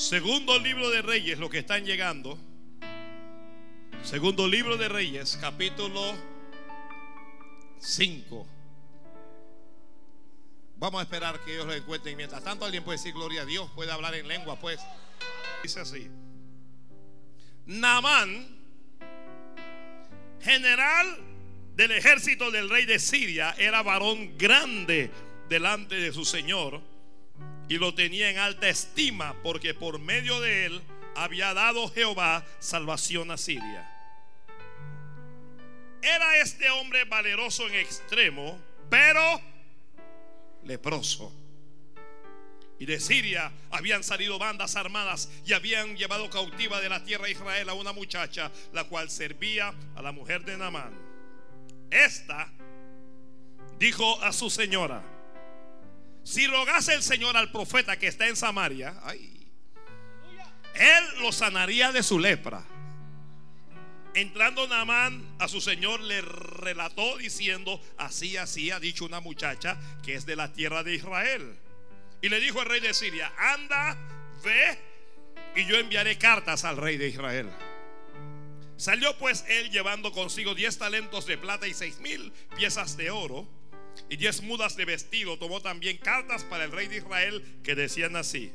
Segundo libro de Reyes, lo que están llegando. Segundo libro de Reyes, capítulo 5. Vamos a esperar que ellos lo encuentren. Mientras tanto, alguien puede decir gloria a Dios, puede hablar en lengua, pues. Dice así. Naamán, general del ejército del rey de Siria, era varón grande delante de su señor y lo tenía en alta estima porque por medio de él había dado Jehová salvación a Siria. Era este hombre valeroso en extremo, pero leproso. Y de Siria habían salido bandas armadas y habían llevado cautiva de la tierra de Israel a una muchacha, la cual servía a la mujer de Naamán. Esta dijo a su señora, si rogase el Señor al profeta que está en Samaria, él lo sanaría de su lepra. Entrando Naamán a su señor le relató diciendo, así, así ha dicho una muchacha que es de la tierra de Israel. Y le dijo el rey de Siria, anda, ve, y yo enviaré cartas al rey de Israel. Salió pues él llevando consigo diez talentos de plata y seis mil piezas de oro y diez mudas de vestido. Tomó también cartas para el rey de Israel que decían así.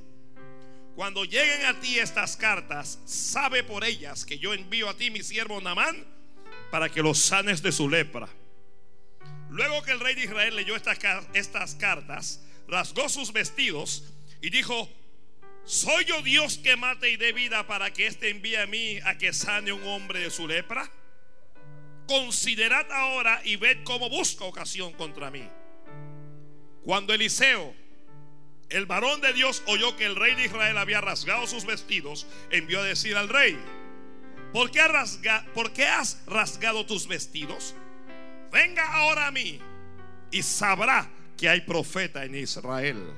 Cuando lleguen a ti estas cartas, sabe por ellas que yo envío a ti mi siervo Namán para que los sanes de su lepra. Luego que el rey de Israel leyó estas, estas cartas, rasgó sus vestidos y dijo, ¿soy yo Dios que mate y dé vida para que éste envíe a mí a que sane un hombre de su lepra? Considerad ahora y ved cómo busca ocasión contra mí. Cuando Eliseo el varón de Dios oyó que el rey de Israel había rasgado sus vestidos, envió a decir al rey, ¿por qué, has rasgado tus vestidos? Venga ahora a mí y sabrá que hay profeta en Israel.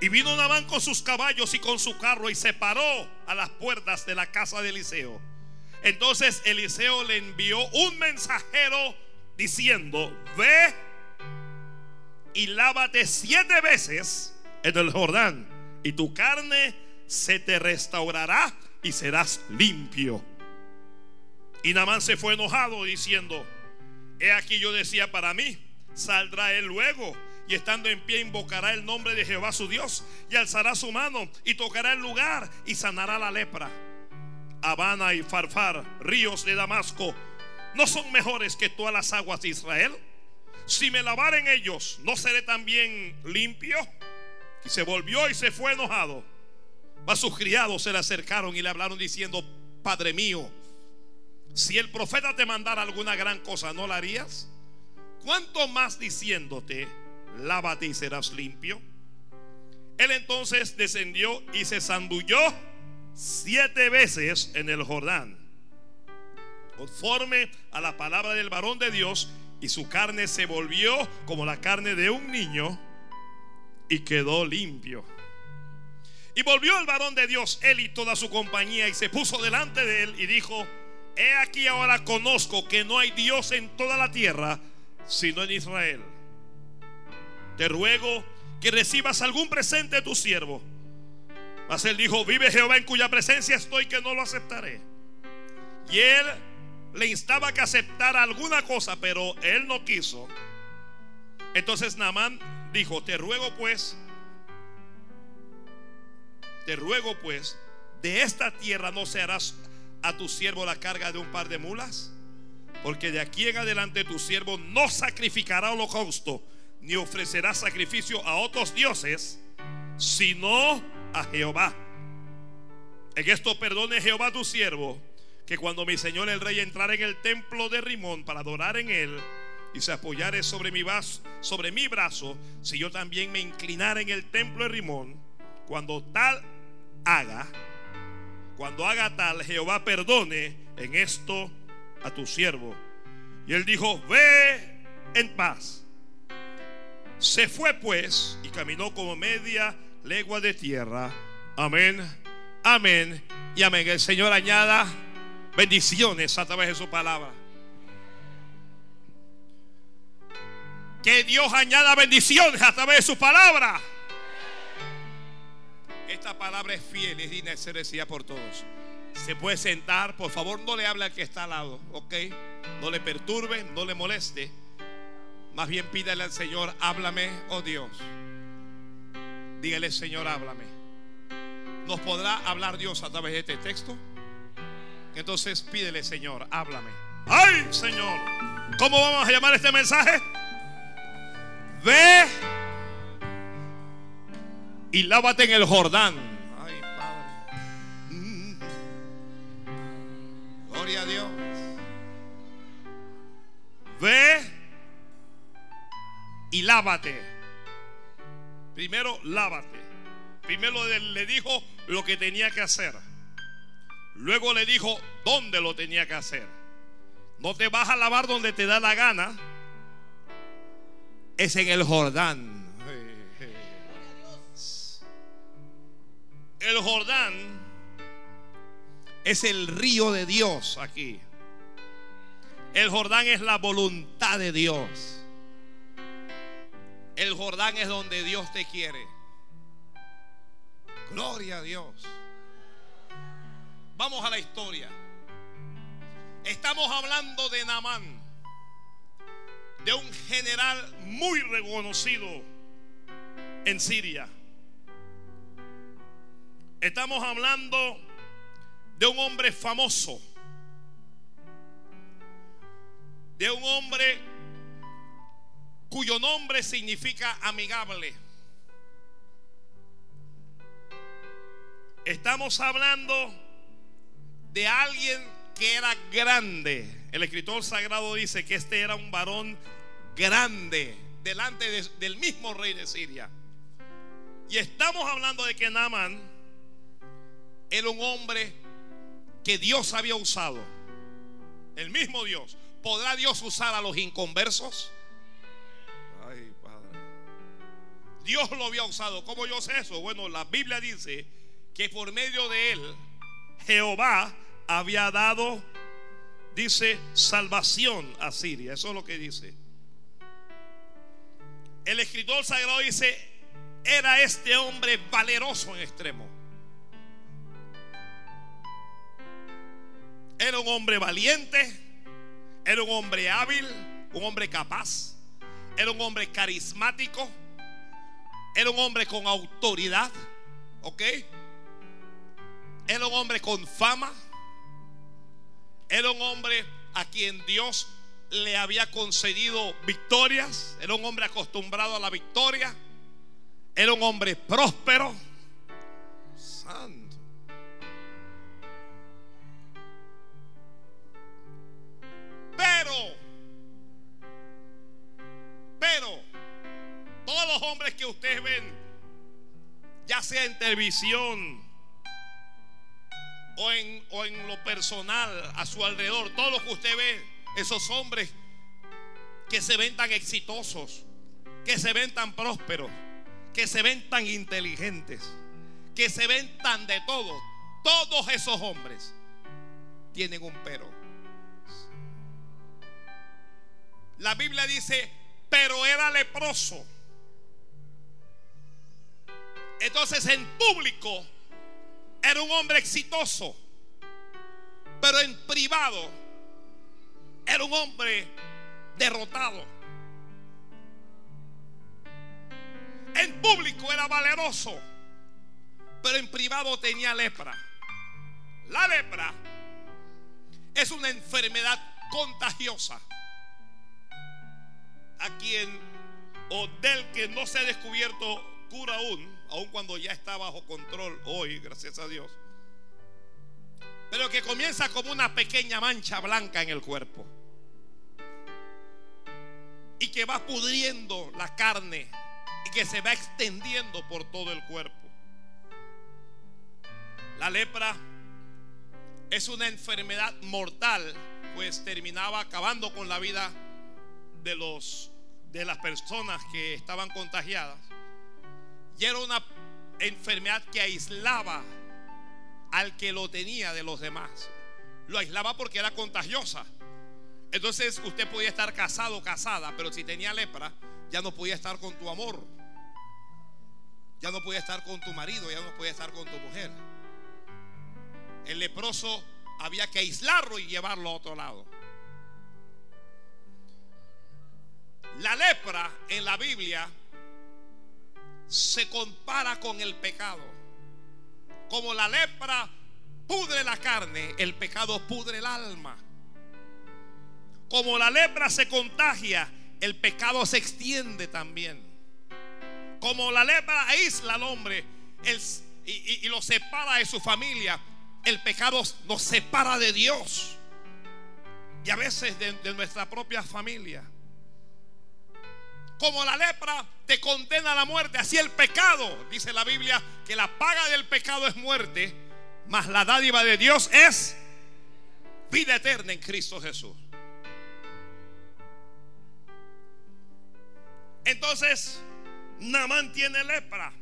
Y vino Nabán con sus caballos y con su carro y se paró a las puertas de la casa de Eliseo. Entonces Eliseo le envió un mensajero diciendo, ve y lávate siete veces en el Jordán y tu carne se te restaurará y serás limpio. Y Namán se fue enojado diciendo, he aquí yo decía para mí, saldrá él luego y estando en pie invocará el nombre de Jehová su Dios y alzará su mano y tocará el lugar y sanará la lepra. Habana y Farfar, ríos de Damasco, ¿no son mejores que todas las aguas de Israel? si me lavaren ellos, ¿no seré también limpio? Y se volvió y se fue enojado. A sus criados se le acercaron y le hablaron diciendo, Padre mío, si el profeta te mandara alguna gran cosa, ¿no la harías? ¿Cuánto más diciéndote, lávate y serás limpio? Él entonces descendió y se zambulló siete veces en el Jordán, conforme a la palabra del varón de Dios, y su carne se volvió como la carne de un niño y quedó limpio. Y volvió el varón de Dios, él y toda su compañía, y se puso delante de él y dijo, he aquí ahora conozco que no hay Dios en toda la tierra, sino en Israel. Te ruego que recibas algún presente de tu siervo. Mas él dijo, vive Jehová en cuya presencia estoy, que no lo aceptaré. Y él le instaba que aceptara alguna cosa, pero él no quiso. Entonces Naamán dijo, te ruego pues, te ruego pues, de esta tierra no se harás a tu siervo la carga de un par de mulas, porque de aquí en adelante tu siervo no sacrificará holocausto, ni ofrecerá sacrificio a otros dioses, sino a Jehová. En esto perdone Jehová tu siervo que cuando mi señor el rey entrara en el templo de Rimón para adorar en él y se apoyare sobre mi, brazo, sobre mi brazo, si yo también me inclinara en el templo de Rimón, cuando tal haga, cuando haga tal, Jehová perdone en esto a tu siervo. Y él dijo, ve en paz. Se fue pues y caminó como media legua de tierra. Amén, amén y amén. El Señor añada bendiciones a través de su palabra. Que Dios añada bendiciones a través de su palabra. Esta palabra es fiel, es digna de ser decida por todos. Se puede sentar, por favor, no le hable al que está al lado, ¿ok? No le perturbe, no le moleste. Más bien pídale al Señor, háblame, oh Dios. Dígale, Señor, háblame. ¿Nos podrá hablar Dios a través de este texto? Entonces pídele, Señor, háblame. ¡Ay, Señor! ¿Cómo vamos a llamar este mensaje? Ve y lávate en el Jordán. Ay, Padre. Gloria a Dios. Ve y lávate. Primero, lávate. Primero le dijo lo que tenía que hacer. Luego le dijo dónde lo tenía que hacer. No te vas a lavar donde te da la gana. Es en el Jordán. El Jordán es el río de Dios aquí. El Jordán es la voluntad de Dios. El Jordán es donde Dios te quiere. Gloria a Dios. Vamos a la historia. Estamos hablando de Namán, de un general muy reconocido en Siria. Estamos hablando de un hombre famoso, de un hombre cuyo nombre significa amigable. Estamos hablando de alguien que era grande. El escritor sagrado dice que este era un varón grande delante del mismo rey de Siria. Y estamos hablando de que Naaman era un hombre que Dios había usado. El mismo Dios. ¿Podrá Dios usar a los inconversos? Dios lo había usado. ¿Cómo yo sé eso? Bueno, la Biblia dice que por medio de él Jehová había dado, dice, salvación a Siria. Eso es lo que dice. El escritor sagrado dice, era este hombre valeroso en extremo. Era un hombre valiente, era un hombre hábil, un hombre capaz, era un hombre carismático, era un hombre con autoridad, ¿ok? Era un hombre con fama. Era un hombre a quien Dios le había concedido victorias. Era un hombre acostumbrado a la victoria. Era un hombre próspero. Santo. Hombres que ustedes ven, ya sea en televisión, o en, o en lo personal a su alrededor, todo lo que usted ve, esos hombres que se ven tan exitosos, que se ven tan prósperos, que se ven tan inteligentes, que se ven tan de todo, todos esos hombres tienen un pero. La Biblia dice, pero era leproso. Entonces en público era un hombre exitoso, pero en privado era un hombre derrotado. En público era valeroso, pero en privado tenía lepra. La lepra es una enfermedad contagiosa a quien o del que no se ha descubierto cura aún aun cuando ya está bajo control hoy, gracias a Dios. Pero que comienza como una pequeña mancha blanca en el cuerpo. Y que va pudriendo la carne y que se va extendiendo por todo el cuerpo. La lepra es una enfermedad mortal, pues terminaba acabando con la vida de los de las personas que estaban contagiadas. Y era una enfermedad que aislaba al que lo tenía de los demás. Lo aislaba porque era contagiosa. Entonces usted podía estar casado o casada, pero si tenía lepra, ya no podía estar con tu amor. ya no puede estar con tu marido, ya no puede estar con tu mujer. El leproso había que aislarlo y llevarlo a otro lado. La lepra en la Biblia se compara con el pecado. Como la lepra pudre la carne, el pecado pudre el alma. Como la lepra se contagia, el pecado se extiende también. Como la lepra aísla al hombre y, lo separa de su familia, el pecado nos separa de Dios. Y a veces de nuestra propia familia. Como la lepra te condena a la muerte, así el pecado, dice la Biblia, que la paga del pecado es muerte, mas la dádiva de Dios es vida eterna en Cristo Jesús. Entonces, Namán tiene lepra.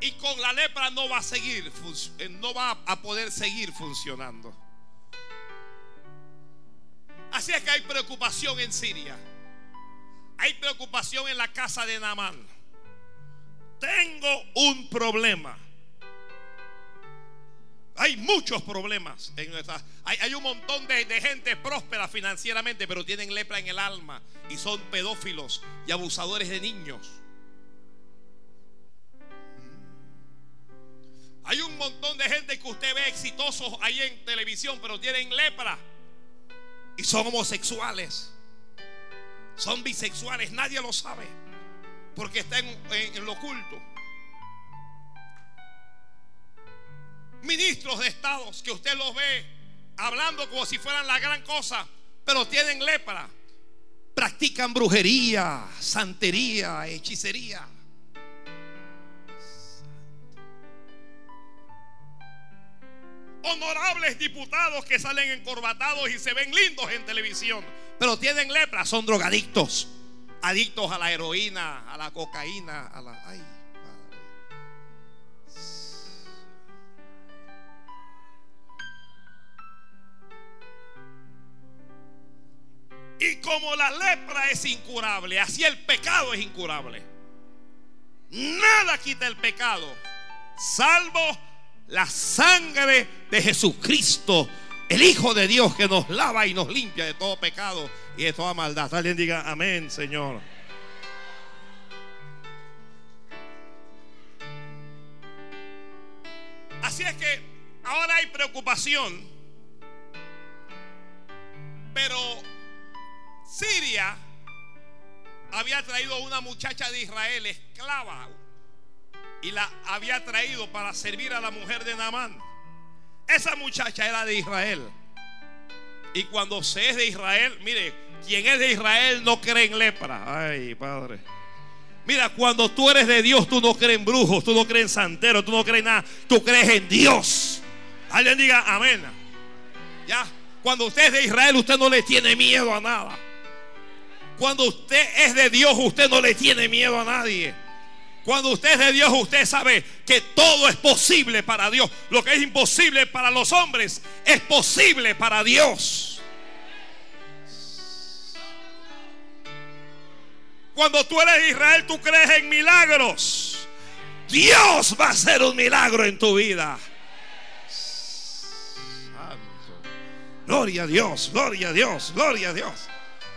Y con la lepra no va a seguir, eh, no va a poder seguir funcionando. Así es que hay preocupación en Siria. Hay preocupación en la casa de Namán. Tengo un problema. Hay muchos problemas en nuestra. Hay, un montón de, de, gente próspera financieramente, pero tienen lepra en el alma y son pedófilos y abusadores de niños. Hay un montón de gente que usted ve exitosos ahí en televisión, pero tienen lepra y son homosexuales. Son bisexuales, nadie lo sabe. Porque está en, lo oculto. Ministros de estados que usted los ve hablando como si fueran la gran cosa, pero tienen lepra. Practican brujería, santería, hechicería. Honorables diputados que salen encorbatados y se ven lindos en televisión, pero tienen lepra, son drogadictos, adictos a la heroína, a la cocaína, a la... Ay, Y como la lepra es incurable, así el pecado es incurable. Nada quita el pecado, salvo la sangre de Jesucristo, el Hijo de Dios que nos lava y nos limpia de todo pecado y de toda maldad. Alguien diga amén, Señor. Así es que ahora hay preocupación, pero Siria había traído una muchacha de Israel esclava, y la había traído para servir a la mujer de Naamán. Esa muchacha era de Israel. Y cuando se es de Israel, mire, quien es de Israel no cree en lepra. Ay, Padre. Mira, cuando tú eres de Dios, tú no crees en brujos, tú no crees en santeros, tú no crees en nada, tú crees en Dios. Alguien diga amén. Ya, cuando usted es de Israel, usted no le tiene miedo a nada. Cuando usted es de Dios, usted no le tiene miedo a nadie. Cuando usted es de Dios, usted sabe que todo es posible para Dios. Lo que es imposible para los hombres es posible para Dios. Cuando tú eres Israel, tú crees en milagros. Dios va a hacer un milagro en tu vida. Gloria a Dios, gloria a Dios, gloria a Dios.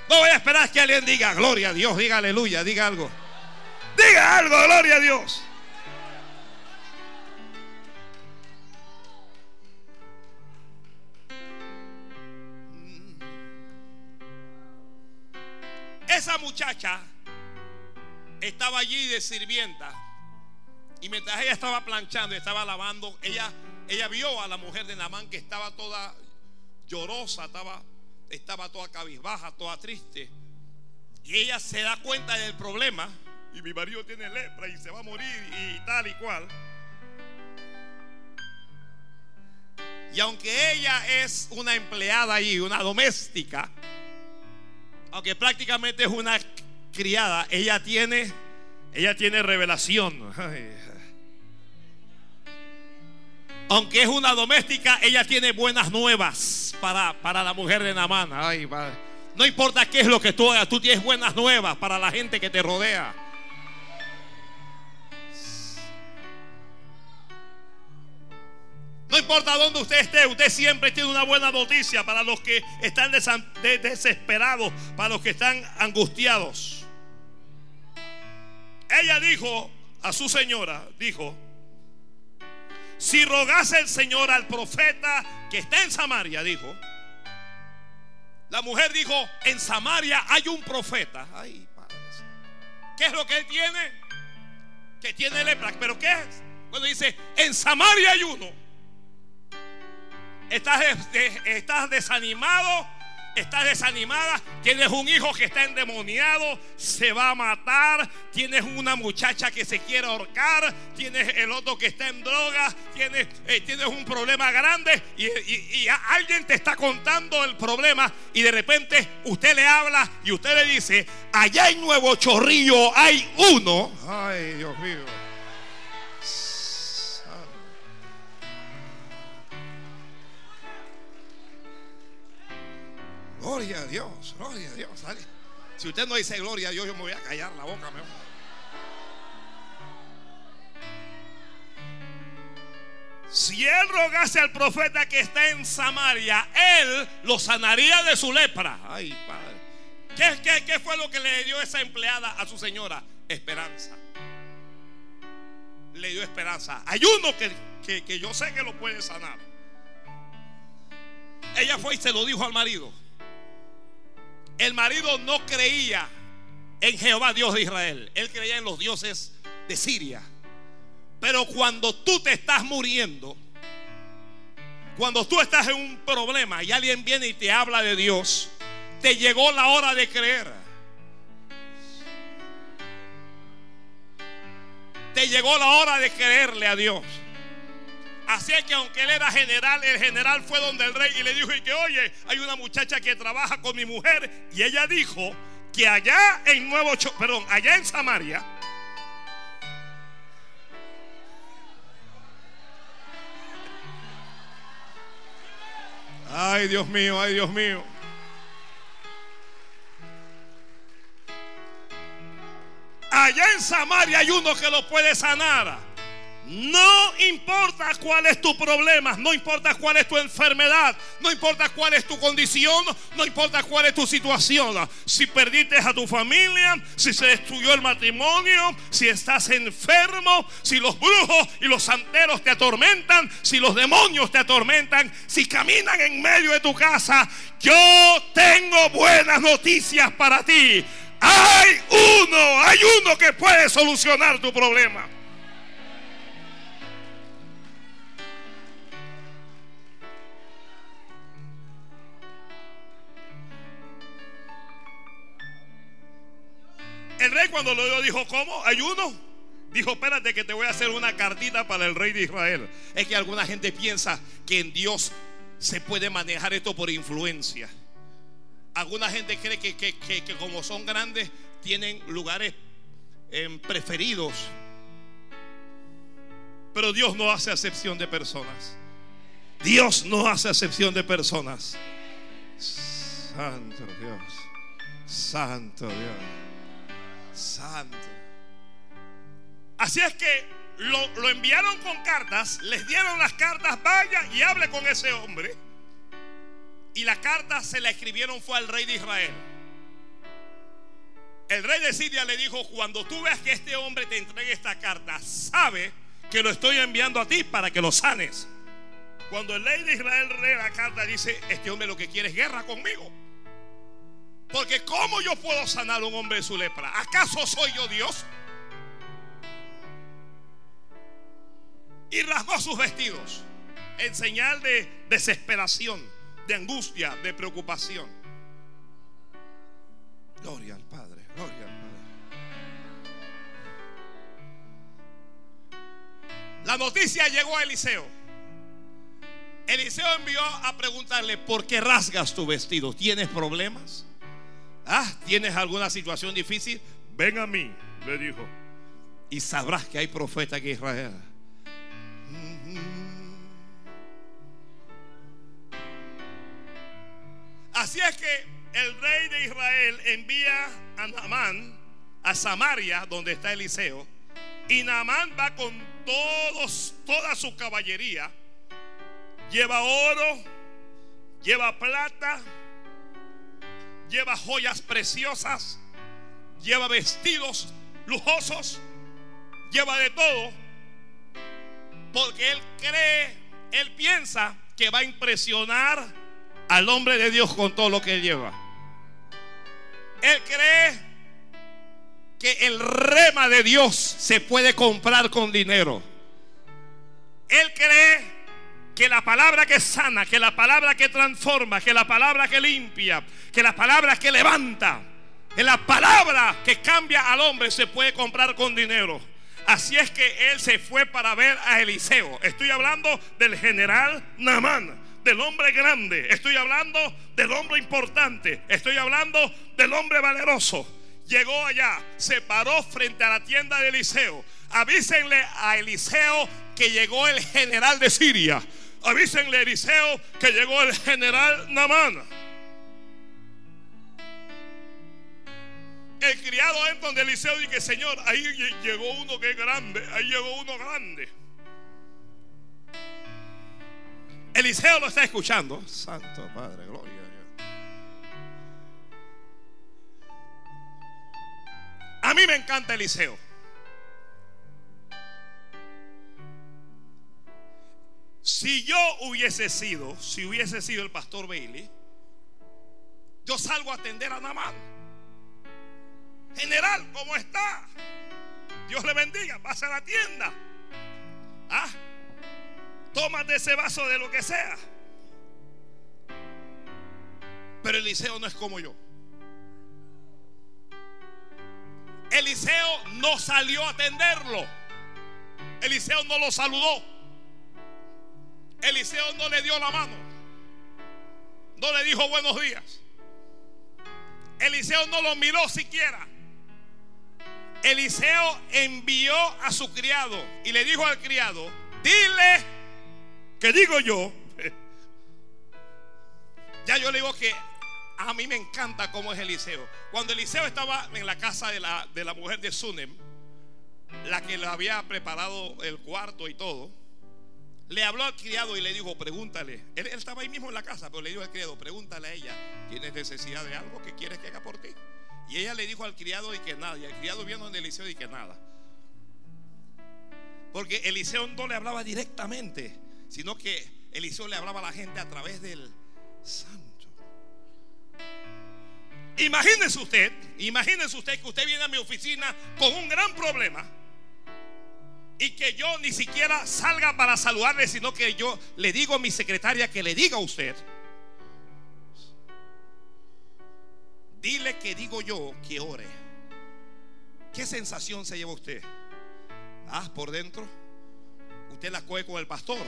No voy a esperar que alguien diga gloria a Dios, diga aleluya, diga algo. Diga algo, gloria a Dios. Esa muchacha estaba allí de sirvienta y mientras ella estaba planchando estaba lavando, ella, ella vio a la mujer de Namán que estaba toda llorosa, estaba, estaba toda cabizbaja, toda triste. Y ella se da cuenta del problema y mi marido tiene lepra y se va a morir y tal y cual. Y aunque ella es una empleada allí, una doméstica, aunque prácticamente es una criada, ella tiene, ella tiene revelación. Aunque es una doméstica, ella tiene buenas nuevas para, para la mujer de Namán. Ay, no importa qué es lo que tú hagas, tú tienes buenas nuevas para la gente que te rodea. No importa dónde usted esté, usted siempre tiene una buena noticia para los que están desesperados, para los que están angustiados. Ella dijo a su señora, dijo, si rogase el Señor al profeta que está en Samaria, dijo, la mujer dijo, en Samaria hay un profeta. Ay, padre. ¿Qué es lo que él tiene? Que tiene lepra. ¿Pero qué es? Cuando dice, en Samaria hay uno. Estás, estás desanimado estás desanimada, tienes un hijo que está endemoniado, se va a matar, tienes una muchacha que se quiere ahorcar, tienes el otro que está en droga, tienes, eh, tienes un problema grande y, y alguien te está contando el problema y de repente usted le habla y usted le dice, allá en Nuevo Chorrillo hay uno. Ay, Dios mío. Gloria a Dios, gloria a Dios. Si usted no dice gloria a Dios, yo me voy a callar la boca. Si él rogase al profeta que está en Samaria, él lo sanaría de su lepra. Ay, padre. ¿Qué, fue lo que le dio esa empleada a su señora? Esperanza. Le dio esperanza. Hay uno que, que yo sé que lo puede sanar. Ella fue y se lo dijo al marido. El marido no creía en Jehová Dios de Israel. Él creía en los dioses de Siria. Pero cuando tú te estás muriendo, cuando tú estás en un problema y alguien viene y te habla de Dios, te llegó la hora de creer. Te llegó la hora de creerle a Dios. Así que aunque él era general, el general fue donde el rey y le dijo y que oye, hay una muchacha que trabaja con mi mujer y ella dijo que allá en Nuevo, perdón, allá en Samaria Ay, Dios mío, ay, Dios mío. Allá en Samaria hay uno que lo puede sanar. No importa cuál es tu problema, no importa cuál es tu enfermedad, no importa cuál es tu condición, no importa cuál es tu situación. Si perdiste a tu familia, si se destruyó el matrimonio, si estás enfermo, si los brujos y los santeros te atormentan, si los demonios te atormentan, si caminan en medio de tu casa, yo tengo buenas noticias para ti. Hay uno, hay uno que puede solucionar tu problema. El rey cuando lo dio dijo, ¿cómo? ¿Ayuno? Dijo, espérate que te voy a hacer una cartita para el rey de Israel. Es que alguna gente piensa que en Dios se puede manejar esto por influencia. Alguna gente cree que, como son grandes, tienen lugares em, preferidos. Pero Dios no hace acepción de personas. Dios no hace acepción de personas. Santo Dios. Santo Dios. Santo. Así es que lo, enviaron con cartas, les dieron las cartas, vaya y hable con ese hombre. Y la carta se la escribieron fue al rey de Israel. El rey de Siria le dijo, cuando tú veas que este hombre te entregue esta carta, sabe que lo estoy enviando a ti para que lo sanes. Cuando el rey de Israel lee la carta, dice, este hombre lo que quiere es guerra conmigo. Porque ¿cómo yo puedo sanar a un hombre de su lepra? ¿Acaso soy yo Dios? Y rasgó sus vestidos en señal de desesperación, de angustia, de preocupación. Gloria al Padre, gloria al Padre. La noticia llegó a Eliseo. Eliseo envió a preguntarle, ¿por qué rasgas tu vestido? ¿Tienes problemas? Ah, ¿tienes alguna situación difícil? Ven a mí, le dijo. Y sabrás que hay profeta en Israel. Así es que el rey de Israel envía a Naamán a Samaria, donde está Eliseo. Y Naamán va con todos, toda su caballería lleva oro, lleva plata, lleva joyas preciosas, lleva vestidos lujosos, lleva de todo, porque él cree, él piensa que va a impresionar al hombre de Dios con todo lo que lleva. Él cree que el rema de Dios se puede comprar con dinero. Él cree que la palabra que sana, que la palabra que transforma, que la palabra que limpia, que la palabra que levanta, que la palabra que cambia al hombre se puede comprar con dinero. Así es que él se fue para ver a Eliseo. Estoy hablando del general Namán, del hombre grande. Estoy hablando del hombre importante. Estoy hablando del hombre valeroso. Llegó allá, se paró frente a la tienda de Eliseo. Avísenle a Eliseo que llegó el general de Siria. Avísenle a Eliseo que llegó el general Namán. El criado entra donde Eliseo dice, Señor, ahí llegó uno que es grande, ahí llegó uno grande. Eliseo lo está escuchando. Santo Padre, gloria a Dios. A mí me encanta Eliseo. Si yo hubiese sido, si hubiese sido el pastor Bailey, yo salgo a atender a Namán. General, ¿cómo está? Dios le bendiga, pasa a la tienda. Ah, tómate ese vaso de lo que sea. Pero Eliseo no es como yo. Eliseo no salió a atenderlo. Eliseo no lo saludó. Eliseo no le dio la mano. No le dijo buenos días. Eliseo no lo miró siquiera. Eliseo envió a su criado y le dijo al criado, dile que digo yo. Ya yo le digo que a mí me encanta cómo es Eliseo. Cuando Eliseo estaba en la casa de la, de la mujer de Sunem, la que le había preparado el cuarto y todo, le habló al criado y le dijo, pregúntale. Él, estaba ahí mismo en la casa, pero le dijo al criado, pregúntale a ella, ¿tienes necesidad de algo que quieres que haga por ti? Y ella le dijo al criado y que nada. Y el criado vino donde Eliseo y que nada. Porque Eliseo no le hablaba directamente, sino que Eliseo le hablaba a la gente a través del santo. Imagínese usted, imagínese usted que usted viene a mi oficina con un gran problema y que yo ni siquiera salga para saludarle, sino que yo le digo a mi secretaria que le diga a usted. Dile que digo yo que ore. ¿Qué sensación se lleva usted? Ah, por dentro. Usted la coge con el pastor.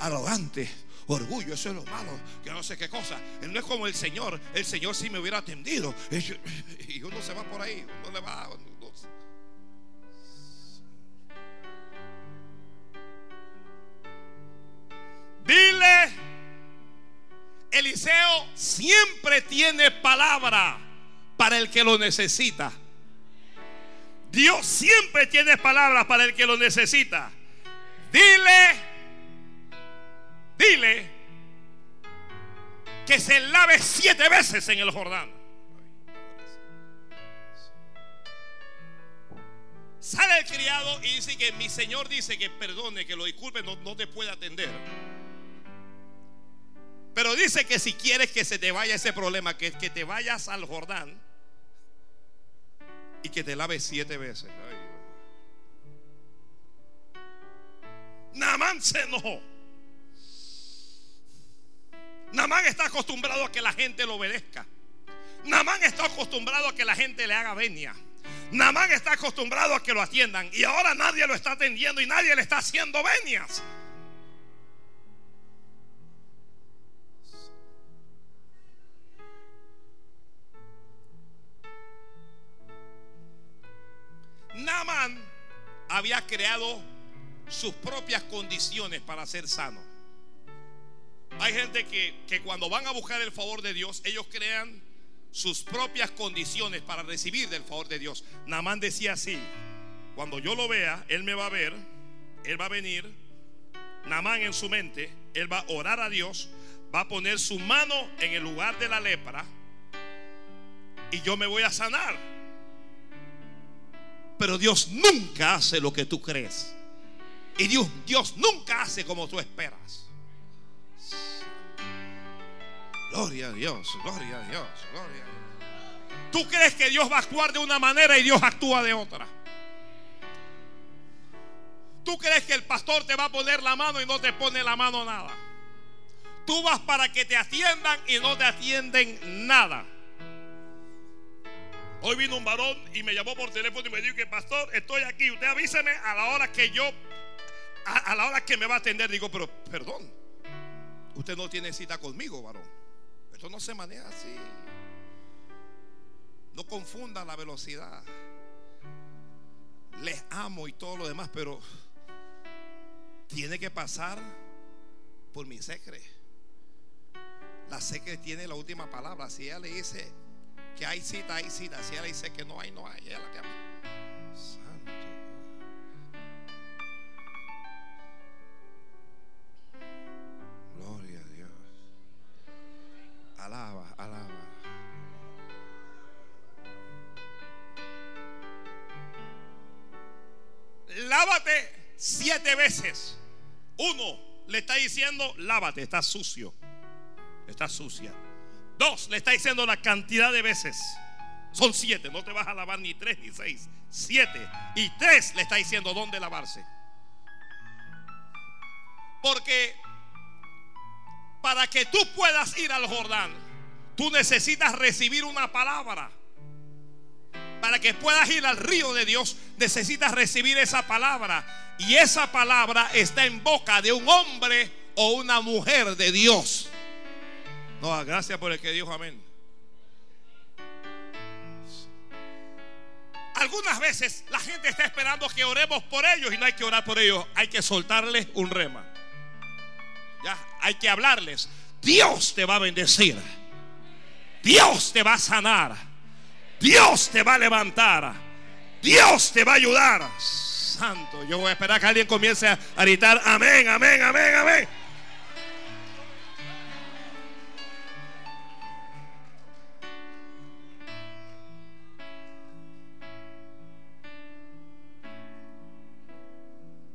Arrogante, orgullo, eso es lo malo. Que no sé qué cosa. No es como el Señor. El Señor si me hubiera atendido. Y uno se va por ahí. Uno le va. Dile, Eliseo siempre tiene palabra para el que lo necesita. Dios siempre tiene palabra para el que lo necesita. Dile, dile que se lave siete veces en el Jordán. Sale el criado y dice que mi Señor dice que perdone, que lo disculpe, no, no te puede atender. Pero dice que si quieres que se te vaya ese problema, que, que te vayas al Jordán y que te laves siete veces. Namán se enojó. Namán está acostumbrado a que la gente lo obedezca. Namán está acostumbrado a que la gente le haga venia. Namán está acostumbrado a que lo atiendan. Y ahora nadie lo está atendiendo y nadie le está haciendo venias. Sus propias condiciones para ser sano. Hay gente que, que, cuando van a buscar el favor de Dios, ellos crean sus propias condiciones para recibir del favor de Dios. Namán decía así, cuando yo lo vea, él me va a ver, él va a venir Namán en su mente, él va a orar a Dios, va a poner su mano en el lugar de la lepra y yo me voy a sanar. Pero Dios nunca hace lo que tú crees. Y Dios, Dios nunca hace como tú esperas. Gloria a Dios, gloria a Dios, gloria a Dios. Tú crees que Dios va a actuar de una manera y Dios actúa de otra. Tú crees que el pastor te va a poner la mano y no te pone la mano nada. Tú vas para que te atiendan y no te atienden nada. Hoy vino un varón y me llamó por teléfono y me dijo que pastor, estoy aquí. Usted avíseme a la hora que yo, a, la hora que me va a atender. Digo, pero perdón, usted no tiene cita conmigo, varón. Esto no se maneja así. No confunda la velocidad. Les amo y todo lo demás, pero tiene que pasar por mi secre. La secre tiene la última palabra. Si ella le dice que hay cita, hay cita. Si ella dice que no hay, no hay. Ella la que Santo. Gloria a Dios. Alaba, alaba. Lávate siete veces. Uno le está diciendo, lávate, está sucio. Está sucia. Dos, le está diciendo la cantidad de veces. Son siete, no te vas a lavar ni tres ni seis. Siete. Y tres le está diciendo dónde lavarse. Porque para que tú puedas ir al Jordán, tú necesitas recibir una palabra. Para que puedas ir al río de Dios, necesitas recibir esa palabra. Y esa palabra está en boca de un hombre o una mujer de Dios. No, gracias por el que dijo amén. Algunas veces la gente está esperando que oremos por ellos y no hay que orar por ellos. Hay que soltarles un rema. Ya, hay que hablarles. Dios te va a bendecir. Dios te va a sanar. Dios te va a levantar. Dios te va a ayudar. Santo, yo voy a esperar que alguien comience a gritar amén, amén, amén, amén.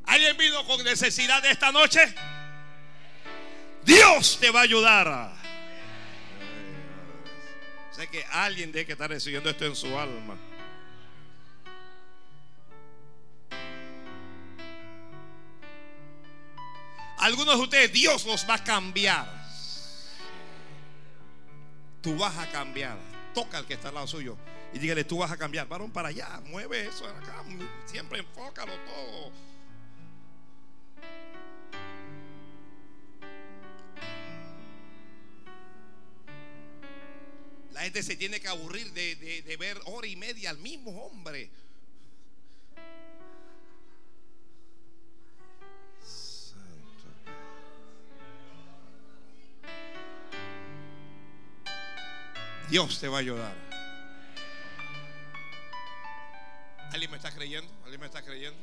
¿Alguien vino con necesidad de esta noche? Dios te va a ayudar. Sé que alguien debe estar recibiendo esto en su alma. Algunos de ustedes, Dios los va a cambiar. Tú vas a cambiar. Toca al que está al lado suyo y dígale, tú vas a cambiar. Varón para allá, mueve eso. Siempre enfócalo todo. La gente se tiene que aburrir de, ver hora y media al mismo hombre. Dios te va a ayudar. ¿Alguien me está creyendo? ¿Alguien me está creyendo?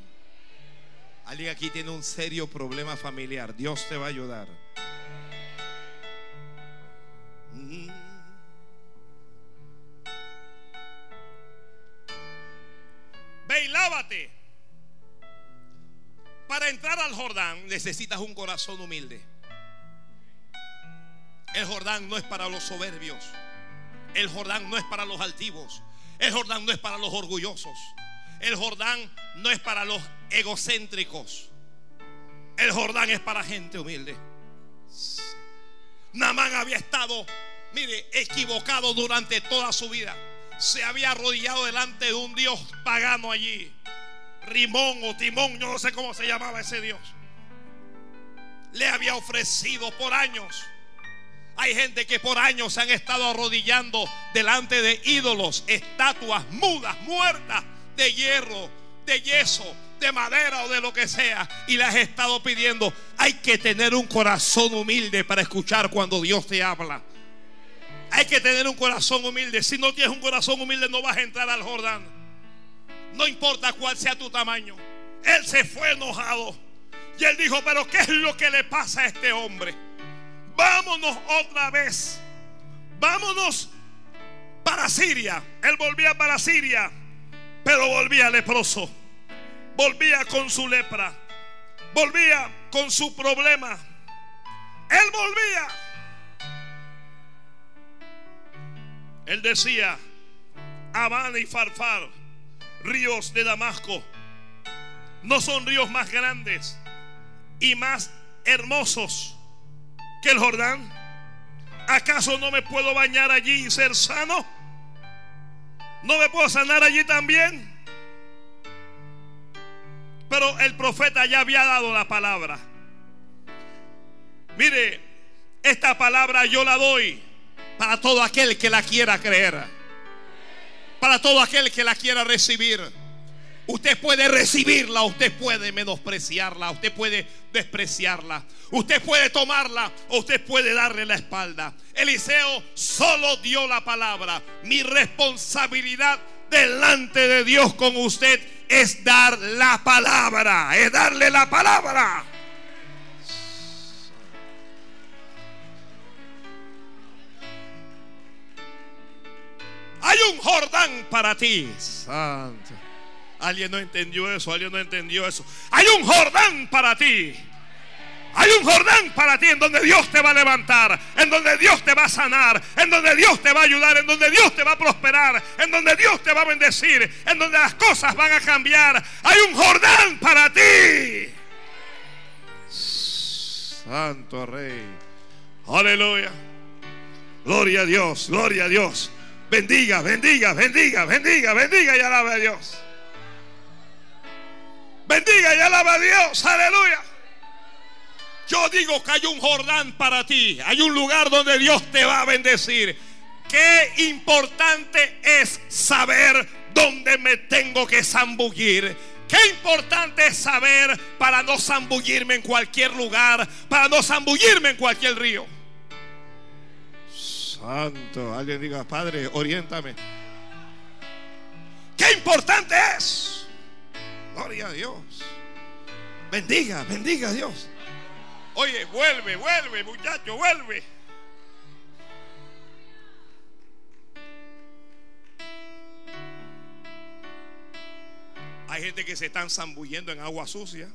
Alguien aquí tiene un serio problema familiar. Dios te va a ayudar. Mm. Ve. Para entrar al Jordán necesitas un corazón humilde. El Jordán no es para los soberbios. El Jordán no es para los altivos. El Jordán no es para los orgullosos. El Jordán no es para los egocéntricos. El Jordán es para gente humilde. Namán había estado, mire, equivocado durante toda su vida se había arrodillado delante de un Dios pagano allí. Rimón o Timón, yo no sé cómo se llamaba ese Dios. Le había ofrecido por años. Hay gente que por años se han estado arrodillando delante de ídolos, estatuas mudas, muertas, de hierro, de yeso, de madera o de lo que sea. Y le has estado pidiendo, hay que tener un corazón humilde para escuchar cuando Dios te habla. Hay que tener un corazón humilde. Si no tienes un corazón humilde, no vas a entrar al Jordán. No importa cuál sea tu tamaño. Él se fue enojado. Y él dijo, pero ¿qué es lo que le pasa a este hombre? Vámonos otra vez. Vámonos para Siria. Él volvía para Siria, pero volvía leproso. Volvía con su lepra. Volvía con su problema. Él volvía. Él decía, Habana y Farfar, ríos de Damasco, no son ríos más grandes y más hermosos que el Jordán. ¿Acaso no me puedo bañar allí y ser sano? ¿No me puedo sanar allí también? Pero el profeta ya había dado la palabra. Mire, esta palabra yo la doy para todo aquel que la quiera creer. Para todo aquel que la quiera recibir. Usted puede recibirla, usted puede menospreciarla, usted puede despreciarla, usted puede tomarla o usted puede darle la espalda. Eliseo solo dio la palabra. Mi responsabilidad delante de Dios con usted es dar la palabra, es darle la palabra. Hay un Jordán para ti. Santo. Alguien no entendió eso, alguien no entendió eso. Hay un Jordán para ti. Hay un Jordán para ti en donde Dios te va a levantar, en donde Dios te va a sanar, en donde Dios te va a ayudar, en donde Dios te va a prosperar, en donde Dios te va a bendecir, en donde las cosas van a cambiar. Hay un Jordán para ti. Santo Rey. Aleluya. Gloria a Dios, gloria a Dios. Bendiga, bendiga, bendiga, bendiga, bendiga y alaba a Dios. Bendiga y alaba a Dios. Aleluya. Yo digo que hay un Jordán para ti. Hay un lugar donde Dios te va a bendecir. Qué importante es saber dónde me tengo que zambullir. Qué importante es saber para no zambullirme en cualquier lugar, para no zambullirme en cualquier río. Santo, alguien diga, Padre, oriéntame. Qué importante es. Gloria a Dios. Bendiga, bendiga a Dios. Oye, vuelve, vuelve, muchacho, vuelve. Hay gente que se están zambullendo en agua sucia.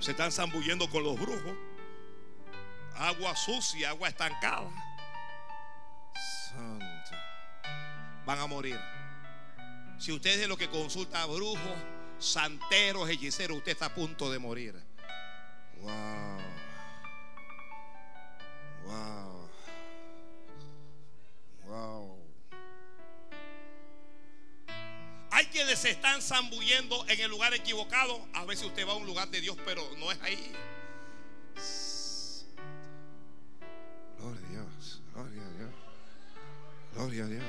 Se están zambullendo con los brujos. Agua sucia, agua estancada. Santo. Van a morir. Si usted es de lo que consulta a brujos, santeros, hechiceros, usted está a punto de morir. Wow. Wow. Wow. Hay quienes se están zambullendo en el lugar equivocado. A veces usted va a un lugar de Dios, pero no es ahí. Gloria a Dios.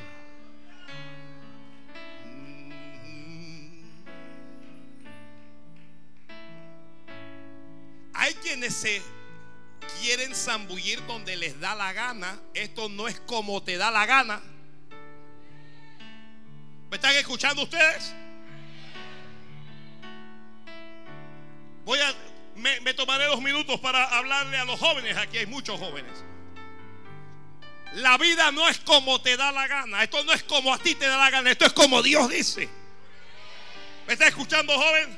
Hay quienes se quieren zambullir donde les da la gana. Esto no es como te da la gana. ¿Me están escuchando ustedes? Voy a, me, me tomaré dos minutos para hablarle a los jóvenes. Aquí hay muchos jóvenes. La vida no es como te da la gana. Esto no es como a ti te da la gana. Esto es como Dios dice. ¿Me está escuchando, joven?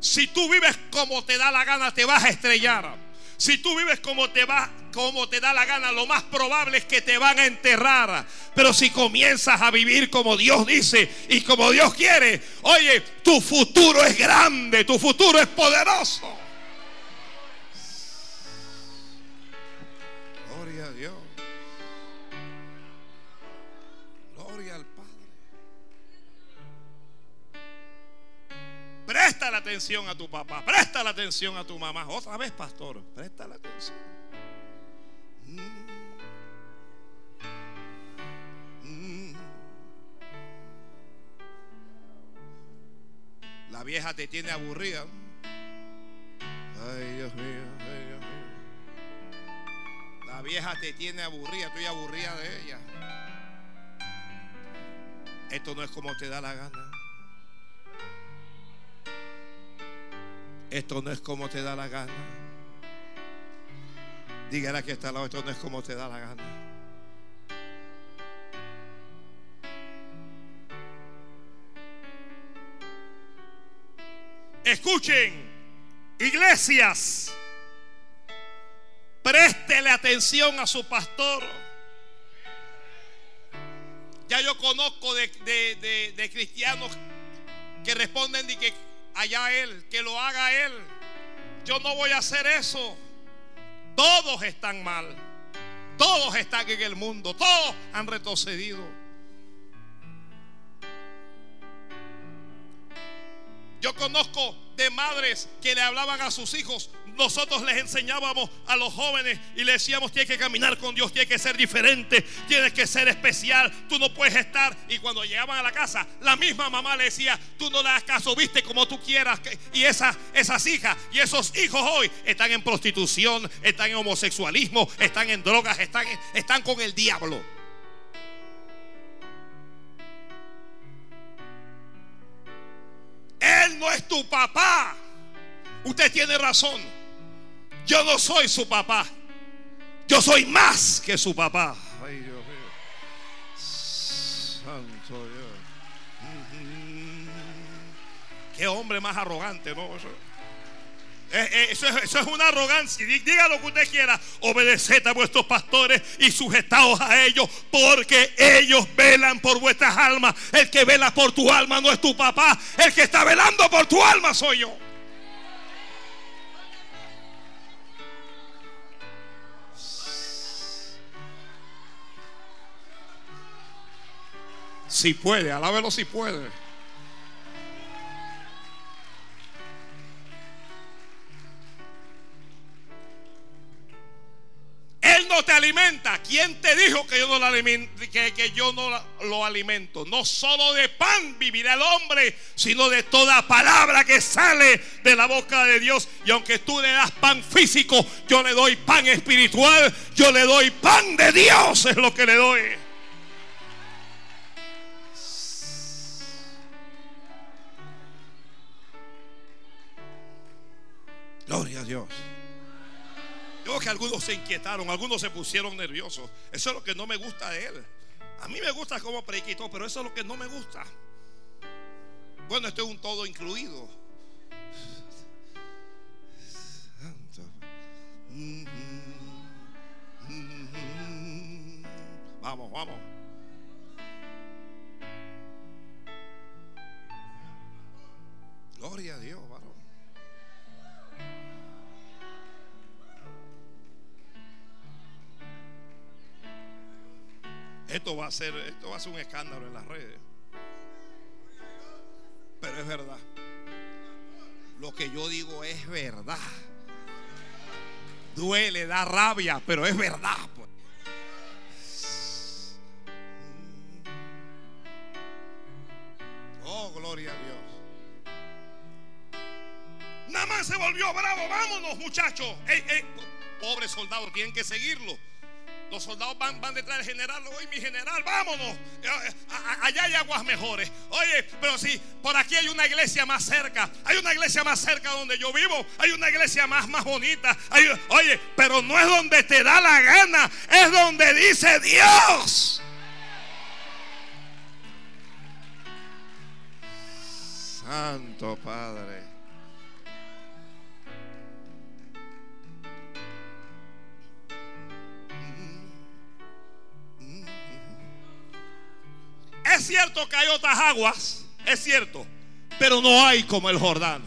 Si tú vives como te da la gana, te vas a estrellar. Si tú vives como te va, como te da la gana, lo más probable es que te van a enterrar. Pero si comienzas a vivir como Dios dice y como Dios quiere, oye, tu futuro es grande, tu futuro es poderoso. Presta la atención a tu papá, presta la atención a tu mamá. Otra vez, pastor, presta la atención. Mm. La vieja te tiene aburrida. Ay, Dios mío, ay, Dios mío. La vieja te tiene aburrida, estoy aburrida de ella. Esto no es como te da la gana. Esto no es como te da la gana. Dígale que está al lado, esto no es como te da la gana. Escuchen, iglesias, préstele atención a su pastor. Ya yo conozco de, cristianos que responden y que allá él, que lo haga él. Yo no voy a hacer eso. Todos están mal. Todos están en el mundo. Todos han retrocedido. Yo conozco de madres que le hablaban a sus hijos. Nosotros les enseñábamos a los jóvenes y le decíamos, tienes que caminar con Dios, tienes que ser diferente, tienes que ser especial, tú no puedes estar. Y cuando llegaban a la casa, la misma mamá le decía, tú no le das caso, viste como tú quieras. Y esas, esas hijas y esos hijos hoy están en prostitución, están en homosexualismo, están en drogas, están, están con el diablo. Él no es tu papá. Usted tiene razón. Yo no soy su papá. Yo soy más que su papá. Ay, Dios mío. Santo Dios. Qué hombre más arrogante, ¿no? Eh, eh, eso, es, una arrogancia. Diga lo que usted quiera. Obedeced a vuestros pastores y sujetaos a ellos, porque ellos velan por vuestras almas. El que vela por tu alma no es tu papá. El que está velando por tu alma soy yo. Si puede, alábelo si puede. Él no te alimenta. ¿Quién te dijo que yo no lo alimento? Que, yo no lo alimento? No solo de pan vivirá el hombre, sino de toda palabra que sale de la boca de Dios. Y aunque tú le das pan físico, yo le doy pan espiritual. Yo le doy pan de Dios, es lo que le doy. Gloria a Dios. Yo que algunos se inquietaron, algunos se pusieron nerviosos. Eso es lo que no me gusta de él. A mí me gusta cómo prediquito, pero eso es lo que no me gusta. Bueno, esto es un todo incluido. Vamos, vamos. Gloria a Dios. Esto va a ser, esto va a ser un escándalo en las redes. Pero es verdad. Lo que yo digo es verdad. Duele, da rabia, pero es verdad. Pues. Oh, gloria a Dios. Nada más se volvió bravo. Vámonos, muchachos. Pobres soldados, tienen que seguirlo. Los soldados van, van detrás del general. Oye, mi general, vámonos. Eh, eh, allá hay aguas mejores. Oye, pero si por aquí hay una iglesia más cerca. Hay una iglesia más cerca donde yo vivo. Hay una iglesia más, más bonita. oye, pero no es donde te da la gana. Es donde dice Dios. Santo Padre. Es cierto que hay otras aguas, es cierto, pero no hay como el Jordán.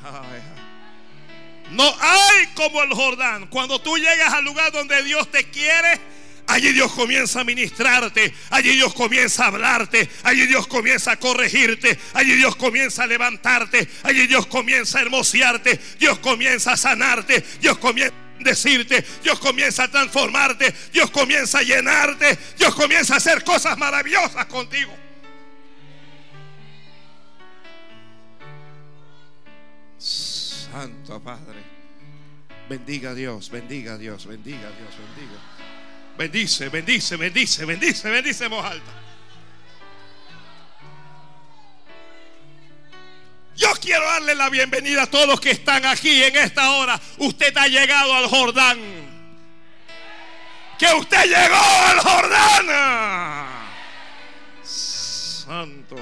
No hay como el Jordán. Cuando tú llegas al lugar donde Dios te quiere, allí Dios comienza a ministrarte, allí Dios comienza a hablarte, allí Dios comienza a corregirte, allí Dios comienza a levantarte, allí Dios comienza a hermosearte, Dios comienza a sanarte, Dios comienza a decirte, Dios comienza a transformarte, Dios comienza a llenarte, Dios comienza a hacer cosas maravillosas contigo. Santo Padre. Bendiga a Dios, bendiga a Dios, bendiga a Dios, bendiga. Bendice, bendice, bendice, bendice, bendice en voz alta. Yo quiero darle la bienvenida a todos que están aquí en esta hora. Usted ha llegado al Jordán. Que usted llegó al Jordán. Santo.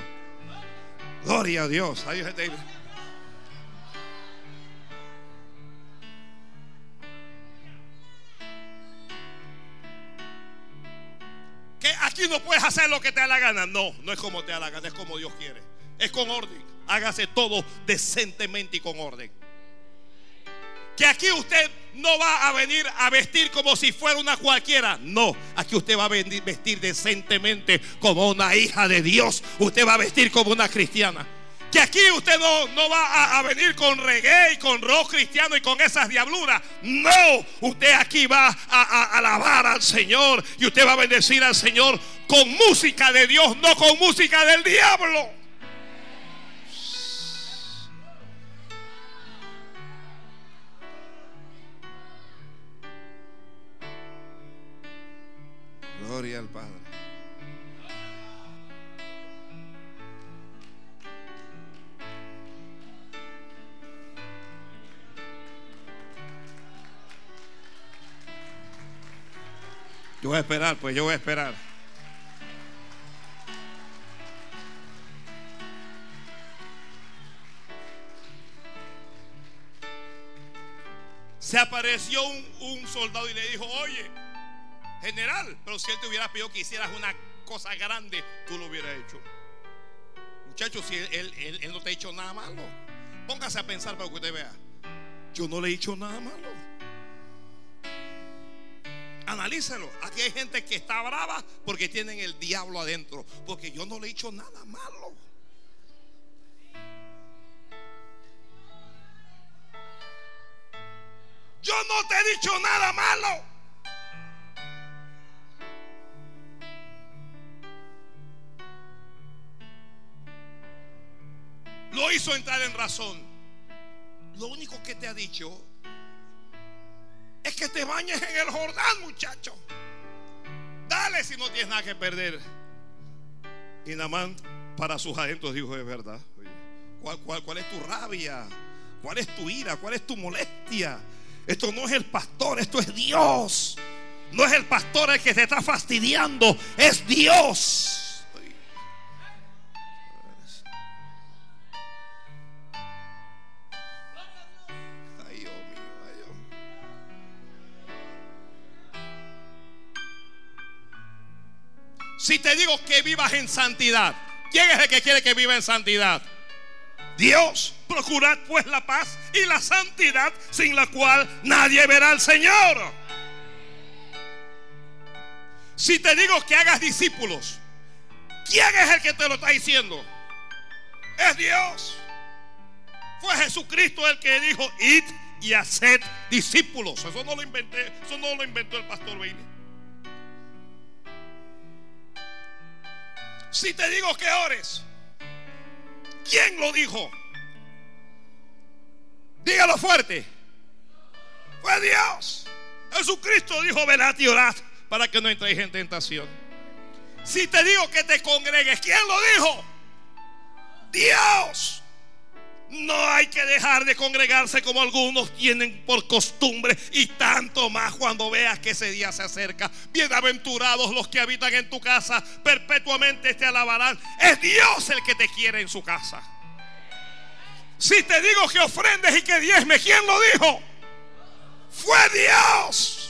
Gloria a Dios. Aquí no puedes hacer lo que te da la gana. No, no es como te da la gana, es como Dios quiere. Es con orden. Hágase todo decentemente y con orden. Que aquí usted no va a venir a vestir como si fuera una cualquiera. No, aquí usted va a venir, vestir decentemente como una hija de Dios. Usted va a vestir como una cristiana. Que aquí usted no, no va a, venir con reggae y con rock cristiano y con esas diabluras. No, usted aquí va a, a, alabar al Señor y usted va a bendecir al Señor con música de Dios, no con música del diablo. Gloria al Padre. Yo voy a esperar, pues yo voy a esperar. Se apareció un, soldado y le dijo, oye, general, pero si él te hubiera pedido que hicieras una cosa grande, tú lo hubieras hecho. Muchachos, si él, él, él, él no te ha hecho nada malo, póngase a pensar para que usted vea. Yo no le he hecho nada malo. Analícelo. Aquí hay gente que está brava porque tienen el diablo adentro. Porque yo no le he hecho nada malo. Yo no te he dicho nada malo. Lo hizo entrar en razón. Lo único que te ha dicho es que te bañes en el Jordán, muchacho. Dale si no tienes nada que perder. Y Namán para sus adentros dijo, es verdad. ¿Cuál, es tu rabia? ¿Cuál es tu ira? ¿Cuál es tu molestia? Esto no es el pastor, esto es Dios. No es el pastor el que te está fastidiando, es Dios. Si te digo que vivas en santidad, ¿quién es el que quiere que viva en santidad? Dios. Procurad pues la paz y la santidad sin la cual nadie verá al Señor. Si te digo que hagas discípulos, ¿quién es el que te lo está diciendo? Es Dios. Fue Jesucristo el que dijo, id y haced discípulos. Eso no lo inventé, eso no lo inventó el pastor Bailey. Si te digo que ores, ¿quién lo dijo? Dígalo fuerte. Fue Dios. Jesucristo dijo, velad y orad para que no entréis en tentación. Si te digo que te congregues, ¿quién lo dijo? Dios. No hay que dejar de congregarse como algunos tienen por costumbre y tanto más cuando veas que ese día se acerca. Bienaventurados los que habitan en tu casa, perpetuamente te alabarán. Es Dios el que te quiere en su casa. Si te digo que ofrendes y que diezme, ¿quién lo dijo? Fue Dios.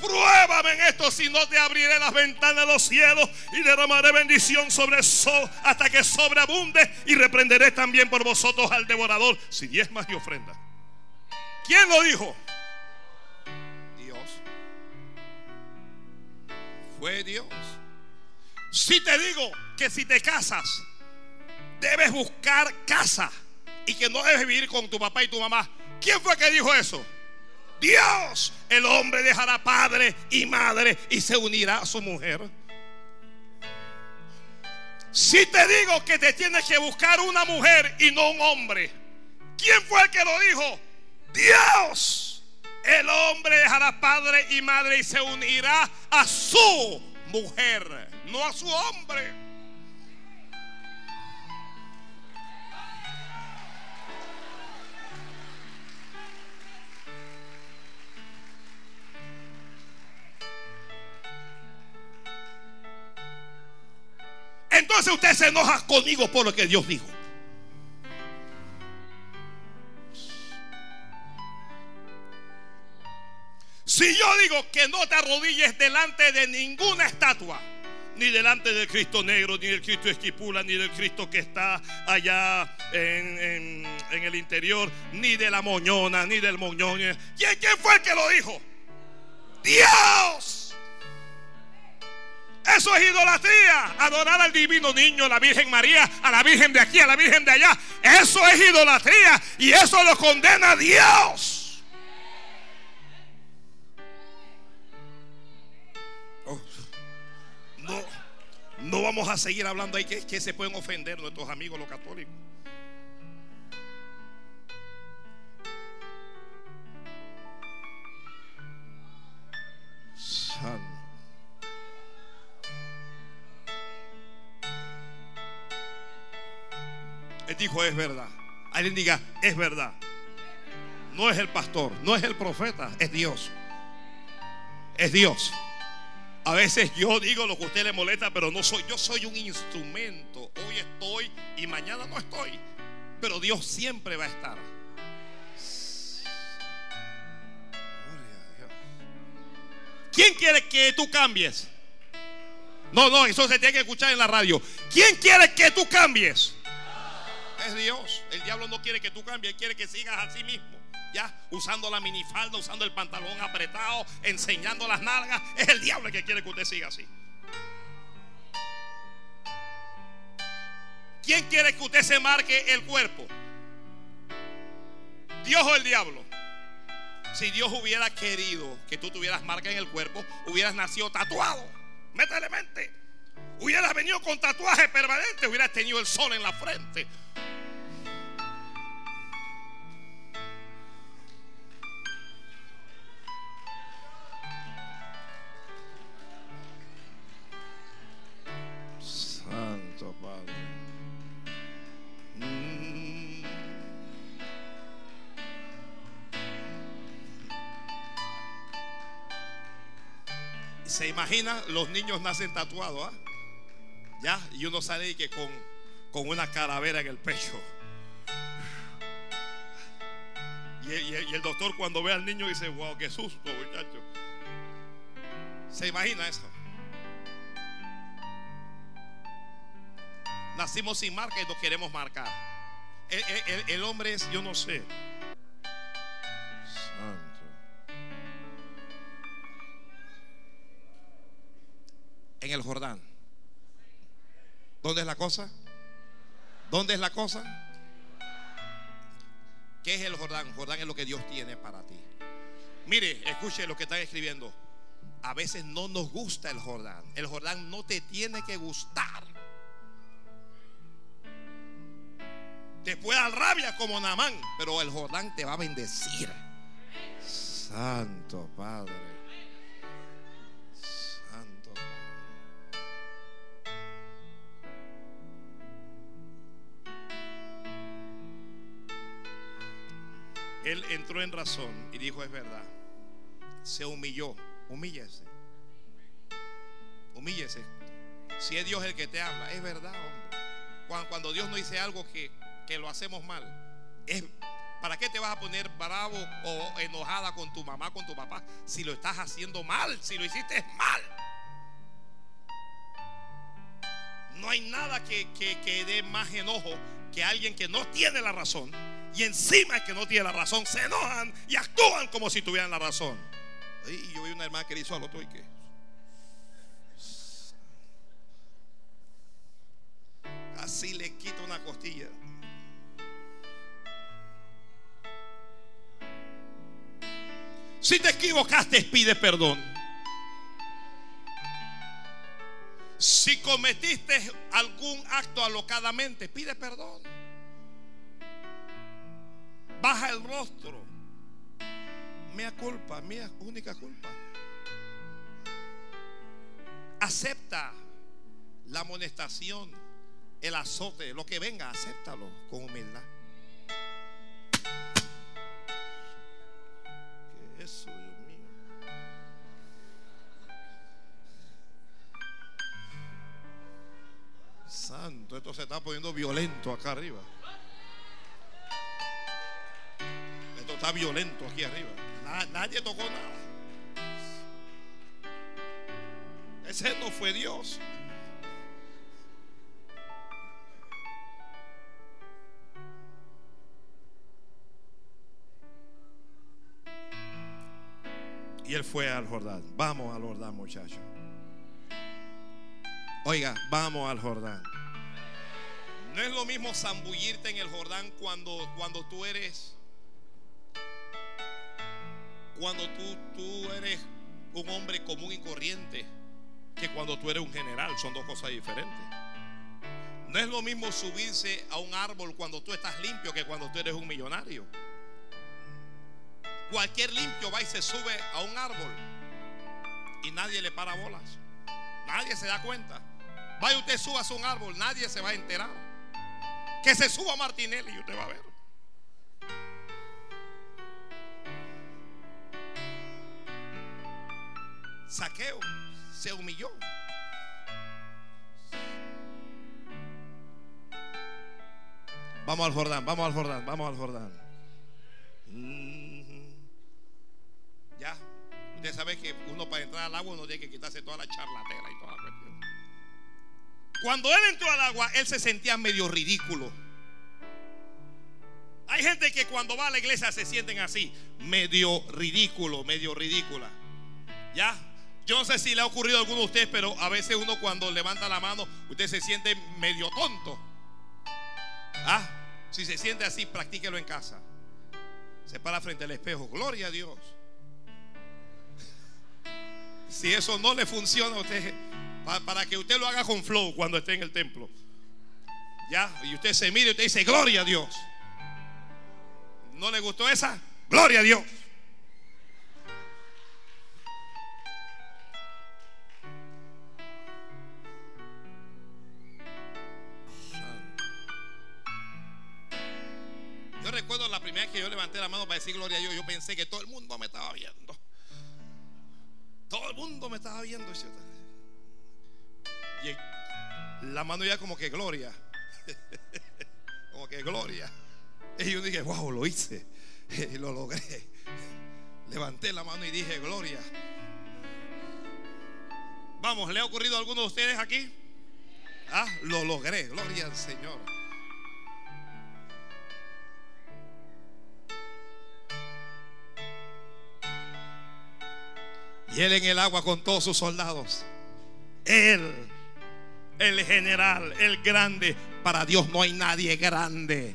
Pruébame en esto, si no te abriré las ventanas de los cielos y derramaré bendición sobre sol hasta que sobreabunde y reprenderé también por vosotros al devorador si diezmas y ofrenda. ¿Quién lo dijo? Dios. Fue Dios. Si te digo que si te casas, debes buscar casa y que no debes vivir con tu papá y tu mamá. ¿Quién fue que dijo eso? Dios, el hombre dejará padre y madre y se unirá a su mujer. Si te digo que te tienes que buscar una mujer y no un hombre, ¿quién fue el que lo dijo? Dios. El hombre dejará padre y madre y se unirá a su mujer, no a su hombre. Entonces usted se enoja conmigo por lo que Dios dijo. Si yo digo que no te arrodilles delante de ninguna estatua, ni delante del Cristo negro, ni del Cristo esquipula, ni del Cristo que está allá en, el interior, ni de la moñona, ni del moñón. ¿Quién, ¿Quién fue el que lo dijo? Dios. Eso es idolatría. Adorar al divino niño, a la Virgen María, a la Virgen de aquí, a la Virgen de allá. Eso es idolatría. Y eso lo condena Dios. No vamos a seguir hablando ahí que, que se pueden ofender nuestros amigos los católicos. Él dijo, es verdad. Alguien diga, es verdad. No es el pastor, no es el profeta, es Dios. Es Dios. A veces yo digo lo que a usted le molesta, pero no soy. Yo soy un instrumento. Hoy estoy y mañana no estoy. Pero Dios siempre va a estar. ¿Quién quiere que tú cambies? No, no, eso se tiene que escuchar en la radio. ¿Quién quiere que tú cambies? Es Dios. El diablo no quiere que tú cambies, quiere que sigas a sí mismo ya usando la minifalda, usando el pantalón apretado, enseñando las nalgas. Es el diablo que quiere que usted siga así. ¿Quién quiere que usted se marque el cuerpo? ¿Dios o el diablo? Si Dios hubiera querido que tú tuvieras marca en el cuerpo, hubieras nacido tatuado. Métele mente. Hubieras venido con tatuaje permanente, hubieras tenido el sol en la frente, se imagina, los niños nacen tatuados, ¿ah? Ya, y uno sale y que con, con una calavera en el pecho. Y el, doctor cuando ve al niño dice, wow, qué susto, muchacho. ¿Se imagina eso? Nacimos sin marca y nos queremos marcar. el hombre es, yo no sé. en el Jordán. ¿Dónde es la cosa? ¿Dónde es la cosa? ¿Qué es el Jordán? Jordán es lo que Dios tiene para ti. Mire, escuche lo que están escribiendo. A veces no nos gusta el Jordán. El Jordán no te tiene que gustar. Te puede dar rabia como Namán, pero el Jordán te va a bendecir. Santo Padre. Entró en razón y dijo, es verdad. Se humilló. Humíllese. Humíllese. Si es Dios el que te habla, es verdad, hombre. Cuando, Dios no dice algo que, que lo hacemos mal, es, ¿para qué te vas a poner bravo o enojada con tu mamá, con tu papá, si lo estás haciendo mal, si lo hiciste mal? No hay nada que, que, que dé más enojo que alguien que no tiene la razón y encima que no tiene la razón, se enojan y actúan como si tuvieran la razón. Y yo vi una hermana que le hizo al otro y que. Así le quita una costilla. Si te equivocaste, pide perdón. Si cometiste algún acto alocadamente, pide perdón baja el rostro. Mía culpa, mía única culpa. Acepta la amonestación, el azote, lo que venga, acéptalo con humildad. ¿Qué es eso, santo, esto se está poniendo violento acá arriba. Esto está violento aquí arriba. nadie tocó nada. Ese no fue Dios. Y él fue al Jordán. Vamos al Jordán, muchachos. Oiga, vamos al Jordán. No es lo mismo zambullirte en el Jordán cuando, cuando tú eres cuando tú, tú eres un hombre común y corriente que cuando tú eres un general. Son dos cosas diferentes. No es lo mismo subirse a un árbol cuando tú estás limpio que cuando tú eres un millonario. Cualquier limpio va y se sube a un árbol y nadie le para bolas. Nadie se da cuenta. Vaya usted suba a un árbol, nadie se va a enterar. Que se suba Martinelli y usted va a ver. Saqueo se humilló. Vamos al Jordán, vamos al Jordán, vamos al Jordán. Mm. Ya, usted sabe que uno para entrar al agua uno tiene que quitarse toda la charlatera y toda la. Cuando él entró al agua, él se sentía medio ridículo. Hay gente que cuando va a la iglesia se sienten así, medio ridículo, medio ridícula. ¿Ya? Yo no sé si le ha ocurrido a alguno de ustedes, pero a veces uno cuando levanta la mano, usted se siente medio tonto. Ah, si se siente así, practíquelo en casa. Se para frente al espejo. Gloria a Dios. Si eso no le funciona a usted, para, que usted lo haga con flow cuando esté en el templo. Ya, y usted se mire y usted dice, Gloria a Dios. ¿No le gustó esa? Gloria a Dios. recuerdo la primera vez que yo levanté la mano para decir gloria a Dios, yo pensé que todo el mundo me estaba viendo. Todo el mundo me estaba viendo. Y la mano ya como que gloria. como que gloria. Y yo dije, wow, lo hice. Y lo logré. Levanté la mano y dije, gloria. Vamos, ¿le ha ocurrido a alguno de ustedes aquí? Ah, lo logré. Gloria al Señor. Y él en el agua con todos sus soldados. Él, el general, el grande. Para Dios no hay nadie grande.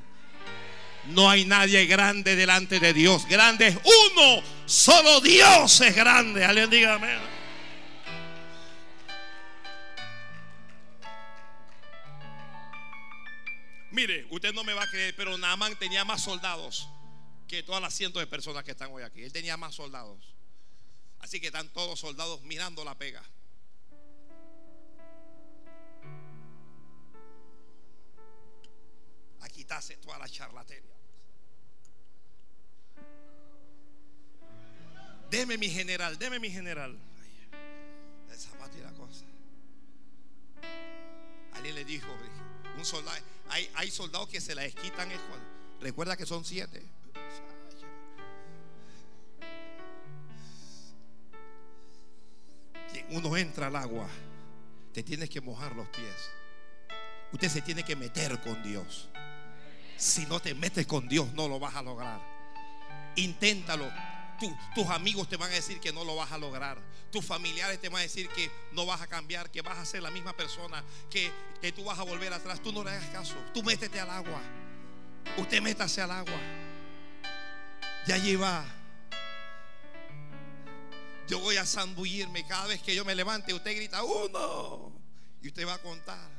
No hay nadie grande delante de Dios. Grande es uno. Solo Dios es grande. Alguien diga amén. Mire, usted no me va a creer, pero Naaman tenía más soldados que todas las cientos de personas que están hoy aquí. Él tenía más soldados. Así que están todos soldados mirando la pega. A quitarse toda la charlatería. Deme mi general, deme mi general. El zapato y la cosa. Alguien le dijo, un soldado, hay, hay soldados que se la quitan. Recuerda que son siete. uno entra al agua, te tienes que mojar los pies. Usted se tiene que meter con Dios. Si no te metes con Dios, no lo vas a lograr. Inténtalo. tus amigos te van a decir que no lo vas a lograr. Tus familiares te van a decir que no vas a cambiar, que vas a ser la misma persona, que, que tú vas a volver atrás. Tú no le hagas caso. Tú métete al agua. Usted métase al agua. Y allí va. Yo voy a zambullirme cada vez que yo me levante. Usted grita uno y usted va a contar.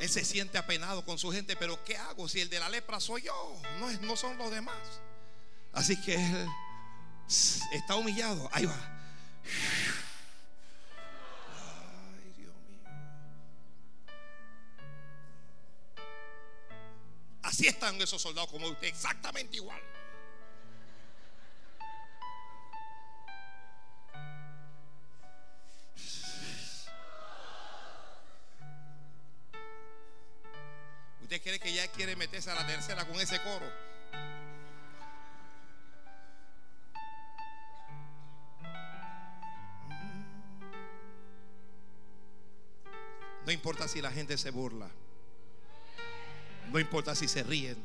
Él se siente apenado con su gente, pero ¿qué hago si el de la lepra soy yo? No, es, no son los demás. Así que él está humillado. Ahí va. Ay, Dios mío. Así están esos soldados como usted, exactamente igual. Ya quiere meterse a la tercera con ese coro. No importa si la gente se burla. No importa si se ríen.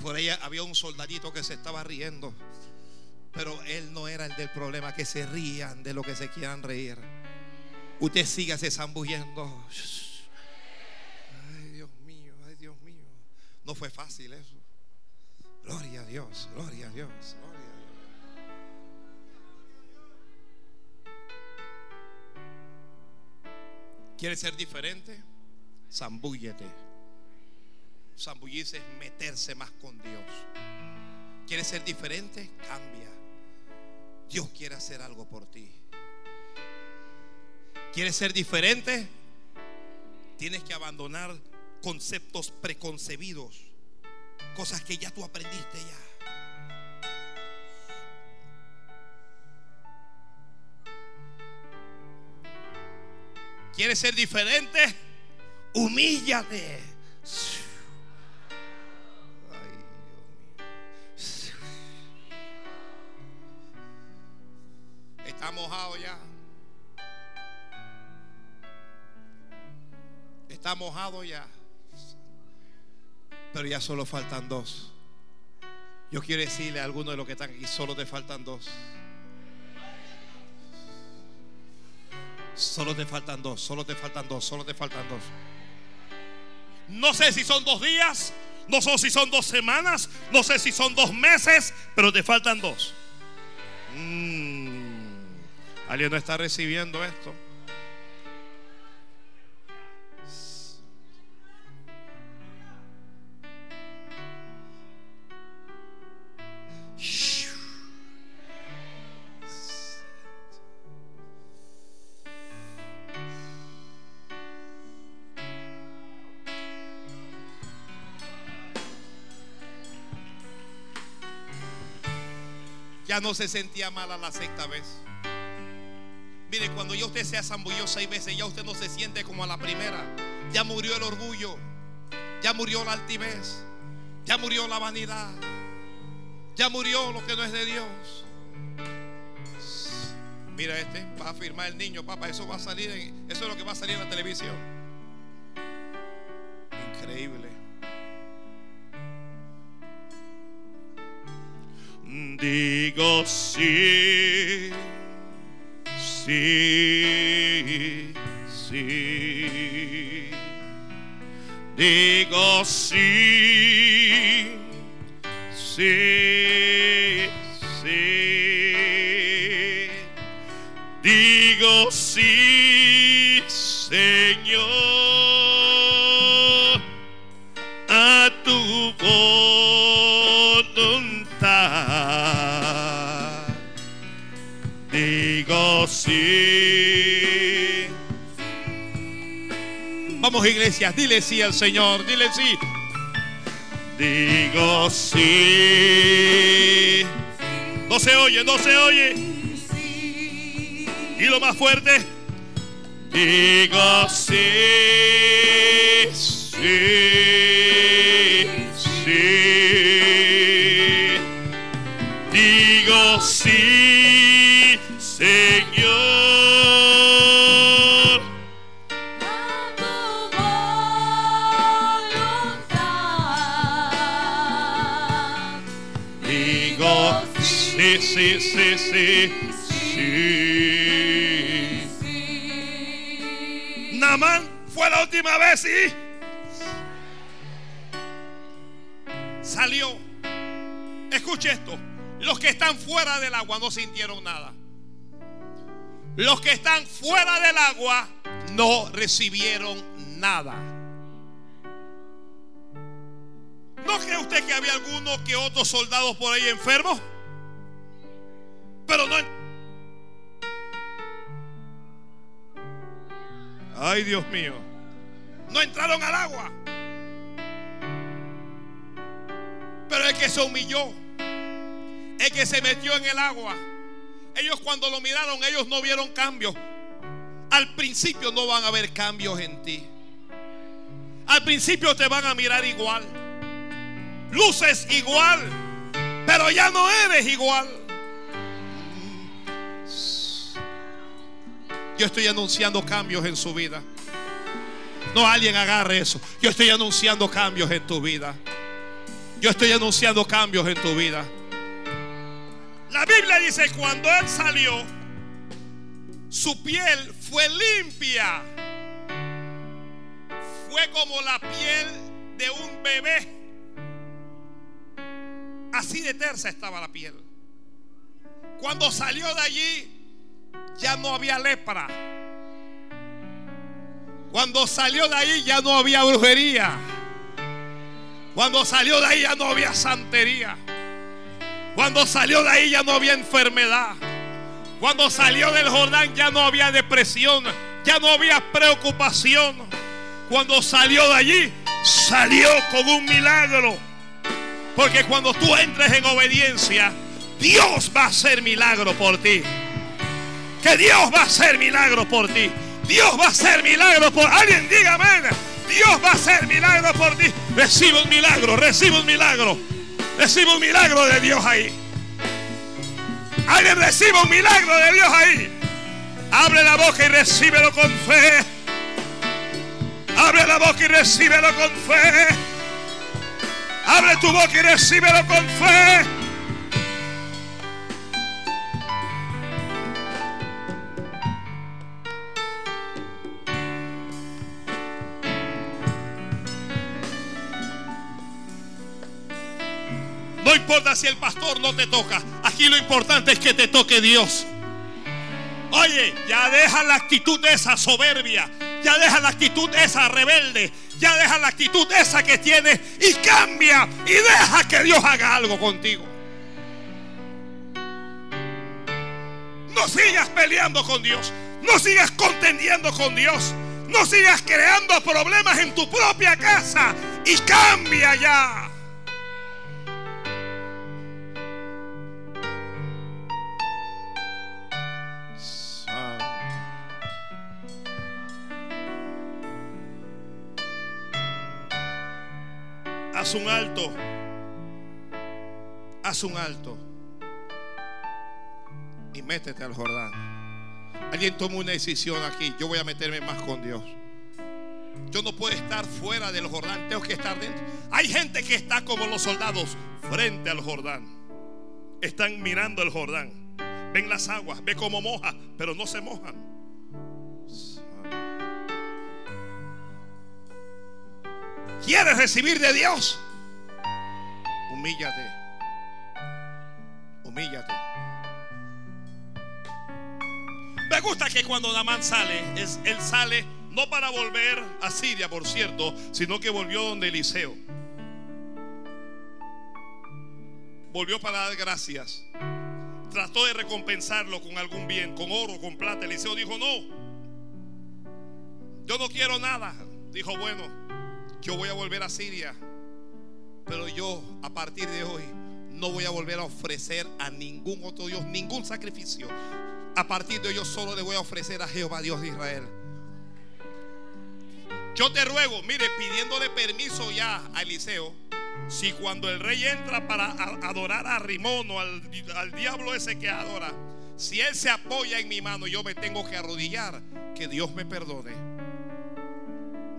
Por ella había un soldadito que se estaba riendo. Pero él no era el del problema, que se rían de lo que se quieran reír. Usted siga se zambullendo. Ay, Dios mío, ay, Dios mío. No fue fácil eso. Gloria a Dios, gloria a Dios, gloria a Dios. ¿Quieres ser diferente? Zambúllete. Zambullirse es meterse más con Dios. ¿Quieres ser diferente? Cambia. Dios quiere hacer algo por ti. ¿Quieres ser diferente? Tienes que abandonar conceptos preconcebidos. Cosas que ya tú aprendiste ya. ¿Quieres ser diferente? Humíllate. Está mojado ya. Está mojado ya. Pero ya solo faltan dos. Yo quiero decirle a algunos de los que están aquí, solo te faltan dos. Solo te faltan dos, solo te faltan dos, solo te faltan dos. No sé si son dos días, no sé si son dos semanas, no sé si son dos meses, pero te faltan dos. Mm. ¿Alguien no está recibiendo esto? Se sentía mala la sexta vez. Mire, cuando ya usted se zambulló seis veces, ya usted no se siente como a la primera. Ya murió el orgullo. Ya murió la altivez. Ya murió la vanidad. Ya murió lo que no es de Dios. Mira este, va a firmar el niño, papá. Eso va a salir, en- eso es lo que va a salir en la televisión. Increíble. Digo sí, sí, sí. Digo sí, sí, Vamos iglesia, dile sí al Señor, dile sí. Digo sí. No se oye, no se oye. Y lo más fuerte. Digo sí, sí, sí. Digo sí, última vez y salió. Escuche esto. Los que están fuera del agua no sintieron nada. Los que están fuera del agua no recibieron nada. ¿No cree usted que había algunos que otros soldados por ahí enfermos? Pero no. Ay, Dios mío. No entraron al agua. Pero el que se humilló, el que se metió en el agua, ellos cuando lo miraron, ellos no vieron cambios. Al principio no van a haber cambios en ti. Al principio te van a mirar igual. Luces igual. Pero ya no eres igual. Yo estoy anunciando cambios en su vida. No alguien agarre eso. Yo estoy anunciando cambios en tu vida. Yo estoy anunciando cambios en tu vida. La Biblia dice, cuando él salió, su piel fue limpia. Fue como la piel de un bebé. Así de tersa estaba la piel. Cuando salió de allí, ya no había lepra. Cuando salió de ahí ya no había brujería. Cuando salió de ahí ya no había santería. Cuando salió de ahí ya no había enfermedad. Cuando salió del Jordán ya no había depresión. Ya no había preocupación. Cuando salió de allí, salió con un milagro. Porque cuando tú entres en obediencia, Dios va a hacer milagro por ti. Que Dios va a hacer milagro por ti. Dios va a hacer milagro por alguien. Diga. Dios va a hacer milagro por ti. Recibe un milagro, recibe un milagro. Recibe un milagro de Dios ahí. Alguien recibe un milagro de Dios ahí. Abre la boca y recíbelo con fe. Abre la boca y recíbelo con fe. Abre tu boca y recíbelo con fe. No importa si el pastor no te toca. Aquí lo importante es que te toque Dios. Oye, ya deja la actitud esa soberbia. Ya deja la actitud esa rebelde. Ya deja la actitud esa que tienes y cambia. Y deja que Dios haga algo contigo. No sigas peleando con Dios. No sigas contendiendo con Dios. No sigas creando problemas en tu propia casa. Y cambia ya. Haz un alto. Haz un alto. Y métete al Jordán. Alguien toma una decisión aquí. Yo voy a meterme más con Dios. Yo no puedo estar fuera del Jordán. Tengo que estar dentro. Hay gente que está como los soldados frente al Jordán. Están mirando el Jordán. Ven las aguas. Ve cómo moja. Pero no se mojan. ¿Quieres recibir de Dios? Humíllate. Humíllate. Me gusta que cuando Namán sale, es, él sale no para volver a Siria, por cierto, sino que volvió donde Eliseo. Volvió para dar gracias. Trató de recompensarlo con algún bien, con oro, con plata. Eliseo dijo, no. Yo no quiero nada. Dijo, bueno, yo voy a volver a Siria, pero yo a partir de hoy no voy a volver a ofrecer a ningún otro Dios, ningún sacrificio. A partir de hoy yo solo le voy a ofrecer a Jehová Dios de Israel. Yo te ruego, mire, pidiéndole permiso ya a Eliseo, si cuando el rey entra para adorar a Rimón o al, al diablo ese que adora, si él se apoya en mi mano, yo me tengo que arrodillar, que Dios me perdone.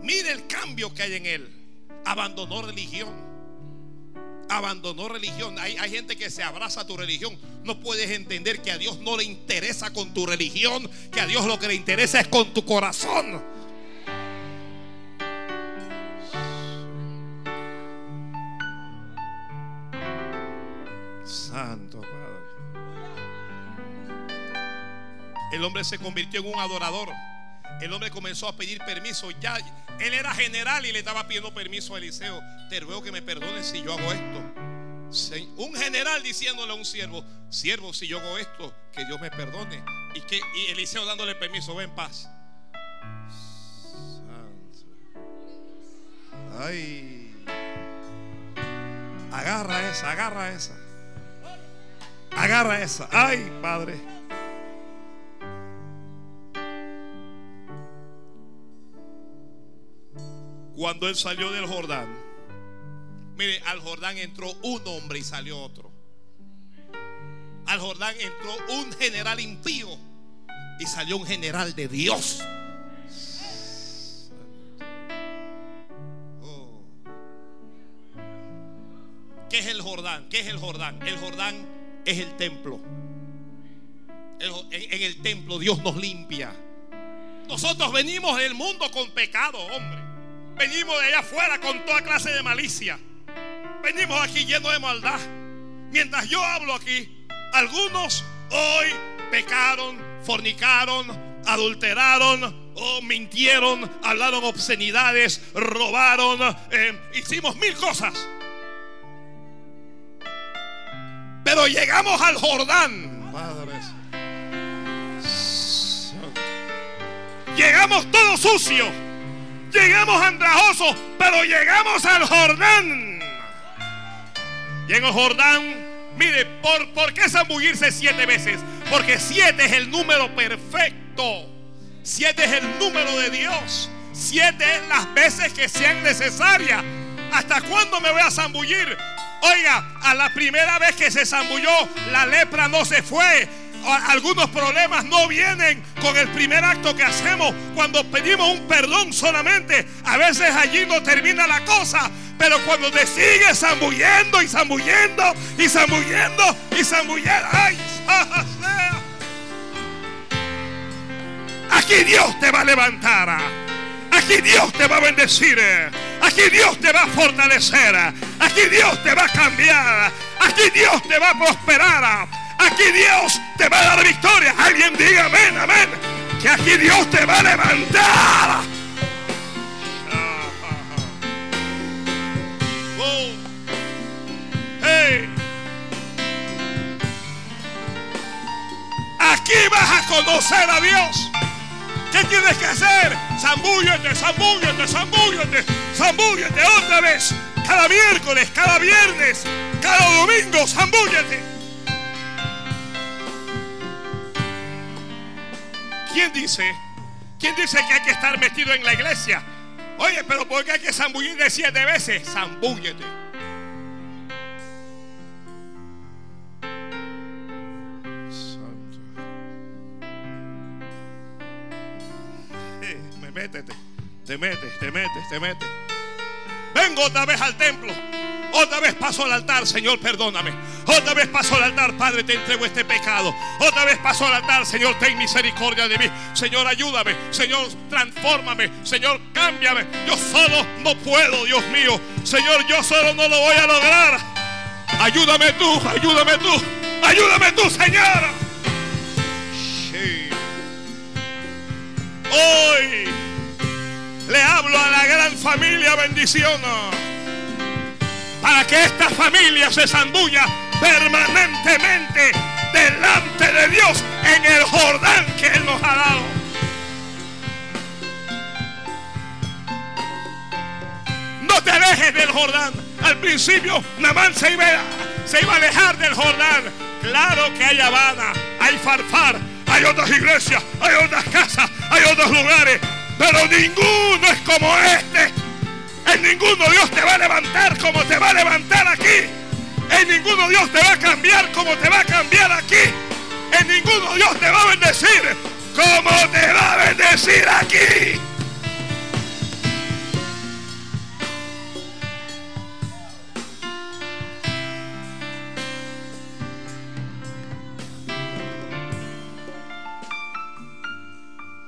Mire el cambio que hay en él. Abandonó religión. Abandonó religión. Hay, hay, gente que se abraza a tu religión. No puedes entender que a Dios no le interesa con tu religión. Que a Dios lo que le interesa es con tu corazón. Santo Padre. El hombre se convirtió en un adorador. El hombre comenzó a pedir permiso. Ya él era general y le estaba pidiendo permiso a Eliseo. Te ruego que me perdones si yo hago esto. Un general diciéndole a un siervo, siervo, si yo hago esto, que Dios me perdone. Y que y Eliseo dándole permiso, ven paz. Ay. Agarra esa, agarra esa. Agarra esa. Ay, Padre. Cuando él salió del Jordán, mire, al Jordán entró un hombre y salió otro. Al Jordán entró un general impío y salió un general de Dios. Oh. ¿Qué es el Jordán? ¿Qué es el Jordán? El Jordán es el templo. En el templo Dios nos limpia. Nosotros venimos del mundo con pecado, hombre. Venimos de allá afuera con toda clase de malicia. Venimos aquí llenos de maldad. Mientras yo hablo aquí, algunos hoy pecaron, fornicaron, adulteraron, o mintieron, hablaron obscenidades, robaron, eh, hicimos mil cosas. Pero llegamos al Jordán. Padres. Llegamos todos sucios. Llegamos andrajosos, pero llegamos al Jordán. Y en el Jordán, mire, ¿por, ¿por qué zambullirse siete veces? Porque siete es el número perfecto. Siete es el número de Dios. Siete es las veces que sean necesarias. ¿Hasta cuándo me voy a zambullir? Oiga, a la primera vez que se zambulló, la lepra no se fue. Algunos problemas no vienen con el primer acto que hacemos cuando pedimos un perdón solamente. A veces allí no termina la cosa. Pero cuando te sigues zambullendo y zambullendo y zambullendo y zambullendo. ¡Ay! Aquí Dios te va a levantar. Aquí Dios te va a bendecir. Aquí Dios te va a fortalecer. Aquí Dios te va a cambiar. Aquí Dios te va a prosperar. Aquí Dios te va a dar victoria. Alguien diga amén, amén. Que aquí Dios te va a levantar. Oh. Hey. Aquí vas a conocer a Dios. ¿Qué tienes que hacer? Zambúllete, zambúllete, zambúllete, zambúllete otra vez. Cada miércoles, cada viernes, cada domingo, zambúllete. ¿Quién dice? ¿Quién dice que hay que estar metido en la iglesia? Oye, pero ¿por qué hay que zambullirte siete veces? Zambúllete. Eh, me métete, te metes, te metes, te metes. Vengo otra vez al templo. Otra vez paso al altar, Señor, perdóname. Otra vez paso al altar, Padre, te entrego este pecado. Otra vez paso al altar, Señor, ten misericordia de mí. Señor, ayúdame. Señor, transfórmame. Señor, cámbiame. Yo solo no puedo, Dios mío. Señor, yo solo no lo voy a lograr. Ayúdame tú, ayúdame tú. Ayúdame tú, Señor. Hoy le hablo a la gran familia bendición para que esta familia se zambulla permanentemente delante de Dios en el Jordán que Él nos ha dado. No te alejes del Jordán. Al principio, Namán se iba, se iba a alejar del Jordán. Claro que hay Habana, hay Farfar, hay otras iglesias, hay otras casas, hay otros lugares. Pero ninguno es como este. En ninguno Dios te va a levantar como te va a levantar aquí. En ninguno Dios te va a cambiar como te va a cambiar aquí. En ninguno Dios te va a bendecir como te va a bendecir aquí.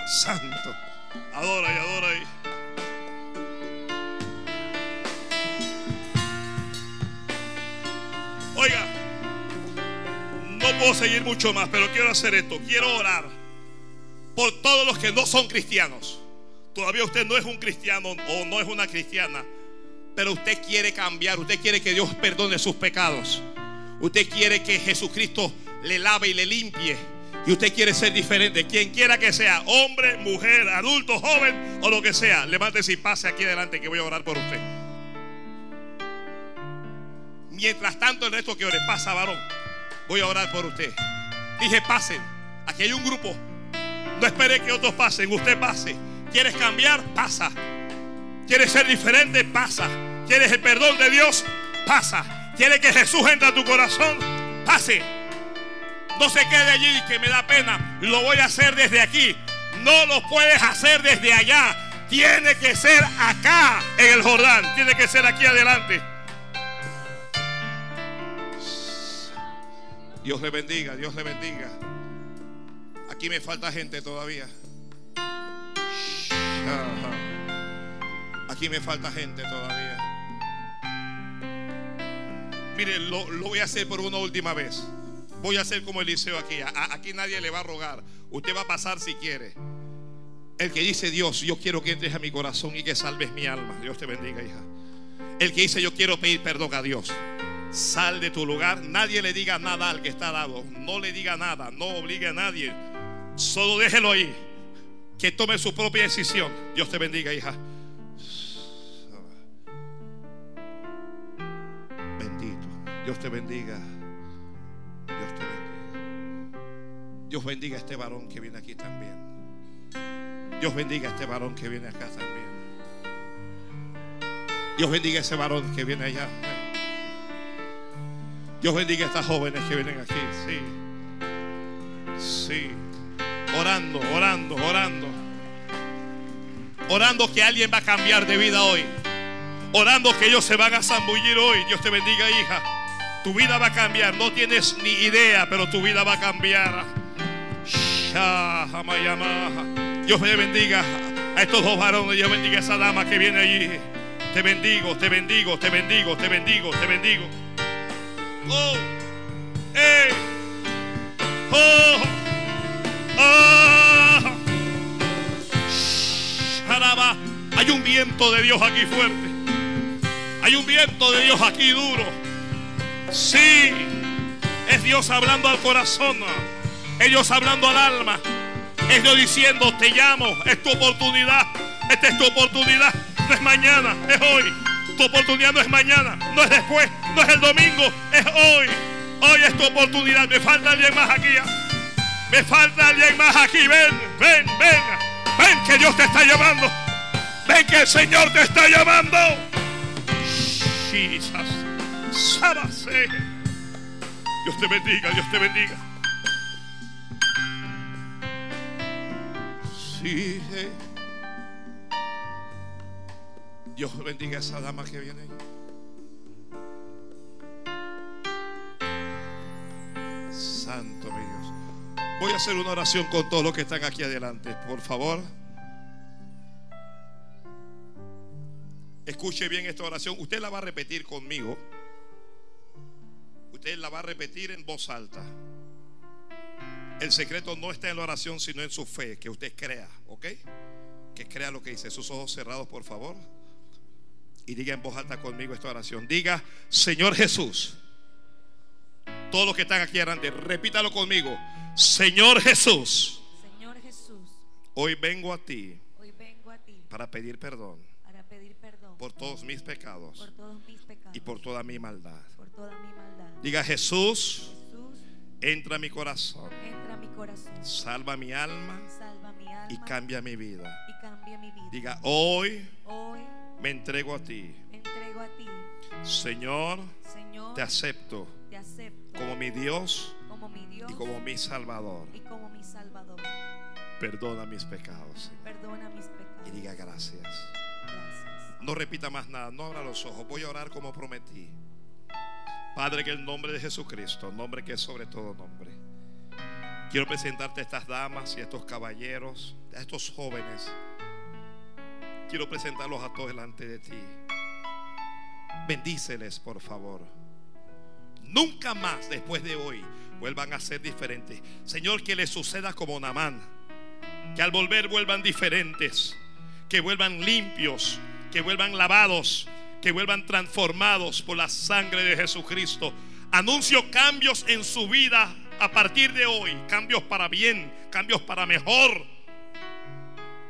Santo. Adora y adora y. puedo seguir mucho más, pero quiero hacer esto. Quiero orar por todos los que no son cristianos. Todavía usted no es un cristiano o no es una cristiana, pero usted quiere cambiar, usted quiere que Dios perdone sus pecados. Usted quiere que Jesucristo le lave y le limpie. Y usted quiere ser diferente. Quien quiera que sea, hombre, mujer, adulto, joven o lo que sea, levántese y pase aquí adelante que voy a orar por usted. Mientras tanto, el resto que ore, pasa, varón. Voy a orar por usted. Dije, pasen. Aquí hay un grupo. No espere que otros pasen, usted pase. ¿Quieres cambiar? Pasa. ¿Quieres ser diferente? Pasa. ¿Quieres el perdón de Dios? Pasa. ¿Quieres que Jesús entre a tu corazón? Pase. No se quede allí que me da pena. Lo voy a hacer desde aquí. No lo puedes hacer desde allá. Tiene que ser acá en el Jordán. Tiene que ser aquí adelante. Dios le bendiga, Dios le bendiga. Aquí me falta gente todavía. Aquí me falta gente todavía. Mire, lo, lo voy a hacer por una última vez. Voy a hacer como Eliseo aquí. Aquí nadie le va a rogar. Usted va a pasar si quiere. El que dice Dios, yo quiero que entres a mi corazón y que salves mi alma. Dios te bendiga, hija. El que dice yo quiero pedir perdón a Dios. Sal de tu lugar. Nadie le diga nada al que está dado. No le diga nada. No obligue a nadie. Solo déjelo ahí. Que tome su propia decisión. Dios te bendiga, hija. Bendito. Dios te bendiga. Dios te bendiga. Dios bendiga a este varón que viene aquí también. Dios bendiga a este varón que viene acá también. Dios bendiga a ese varón que viene allá. Dios bendiga a estas jóvenes que vienen aquí. Sí. Sí. Orando, orando, orando. Orando que alguien va a cambiar de vida hoy. Orando que ellos se van a zambullir hoy. Dios te bendiga, hija. Tu vida va a cambiar. No tienes ni idea, pero tu vida va a cambiar. Dios me bendiga a estos dos varones. Dios bendiga a esa dama que viene allí. Te bendigo, te bendigo, te bendigo, te bendigo, te bendigo. Oh, eh, oh, ah. Sharaba. Hay un viento de Dios aquí fuerte. Hay un viento de Dios aquí duro. Sí, es Dios hablando al corazón. Es Dios hablando al alma. Es Dios diciendo, te llamo, es tu oportunidad. Esta es tu oportunidad. No es mañana, es hoy. Tu oportunidad no es mañana, no es después, no es el domingo, es hoy. Hoy es tu oportunidad. Me falta alguien más aquí. Me falta alguien más aquí. Ven, ven, ven. Ven que Dios te está llamando. Ven que el Señor te está llamando. Sábase. Dios te bendiga, Dios te bendiga. Sí. Dios bendiga a esa dama que viene. Santo mi Dios. Voy a hacer una oración con todos los que están aquí adelante. Por favor. Escuche bien esta oración. Usted la va a repetir conmigo. Usted la va a repetir en voz alta. El secreto no está en la oración, sino en su fe, que usted crea, ¿ok? Que crea lo que dice. Sus ojos cerrados, por favor. Y diga en voz alta conmigo esta oración. Diga, Señor Jesús. Todos los que están aquí adelante, repítalo conmigo. Señor Jesús, Señor Jesús, hoy vengo a ti hoy vengo a ti para pedir perdón para pedir perdón por todos mis pecados por todos mis pecados y por toda mi maldad. por toda mi maldad. Diga Jesús, Jesús, entra a mi corazón, entra a mi corazón, salva mi alma salva mi alma y cambia mi vida. y cambia mi vida. Diga, hoy Hoy me entrego a ti. me entrego a ti, Señor, Señor, te acepto te acepto como mi Dios como mi Dios y como mi Salvador. y como mi Salvador. Perdona mis pecados. Señor. Perdona mis pecados. Y diga gracias. Gracias. No repita más nada, no abra los ojos. Voy a orar como prometí. Padre, que el nombre de Jesucristo, nombre que es sobre todo nombre. Quiero presentarte a estas damas y a estos caballeros, a estos jóvenes. Quiero presentarlos a todos delante de ti. Bendíceles, por favor. Nunca más después de hoy vuelvan a ser diferentes. Señor, que les suceda como Namán. Que al volver vuelvan diferentes. Que vuelvan limpios. Que vuelvan lavados. Que vuelvan transformados por la sangre de Jesucristo. Anuncio cambios en su vida a partir de hoy. Cambios para bien. Cambios para mejor.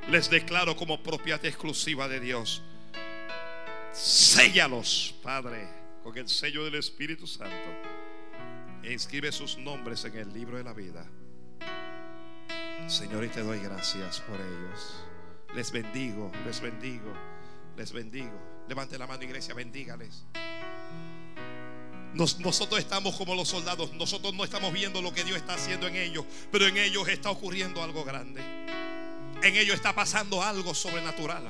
Les declaro como propiedad exclusiva de Dios. Séllalos, Padre, con el sello del Espíritu Santo. E inscribe sus nombres en el libro de la vida. Señor, y te doy gracias por ellos. Les bendigo, les bendigo. Les bendigo. Levante la mano, iglesia, bendígales. Nos- nosotros estamos como los soldados. Nosotros no estamos viendo lo que Dios está haciendo en ellos. Pero en ellos está ocurriendo algo grande. En ellos está pasando algo sobrenatural.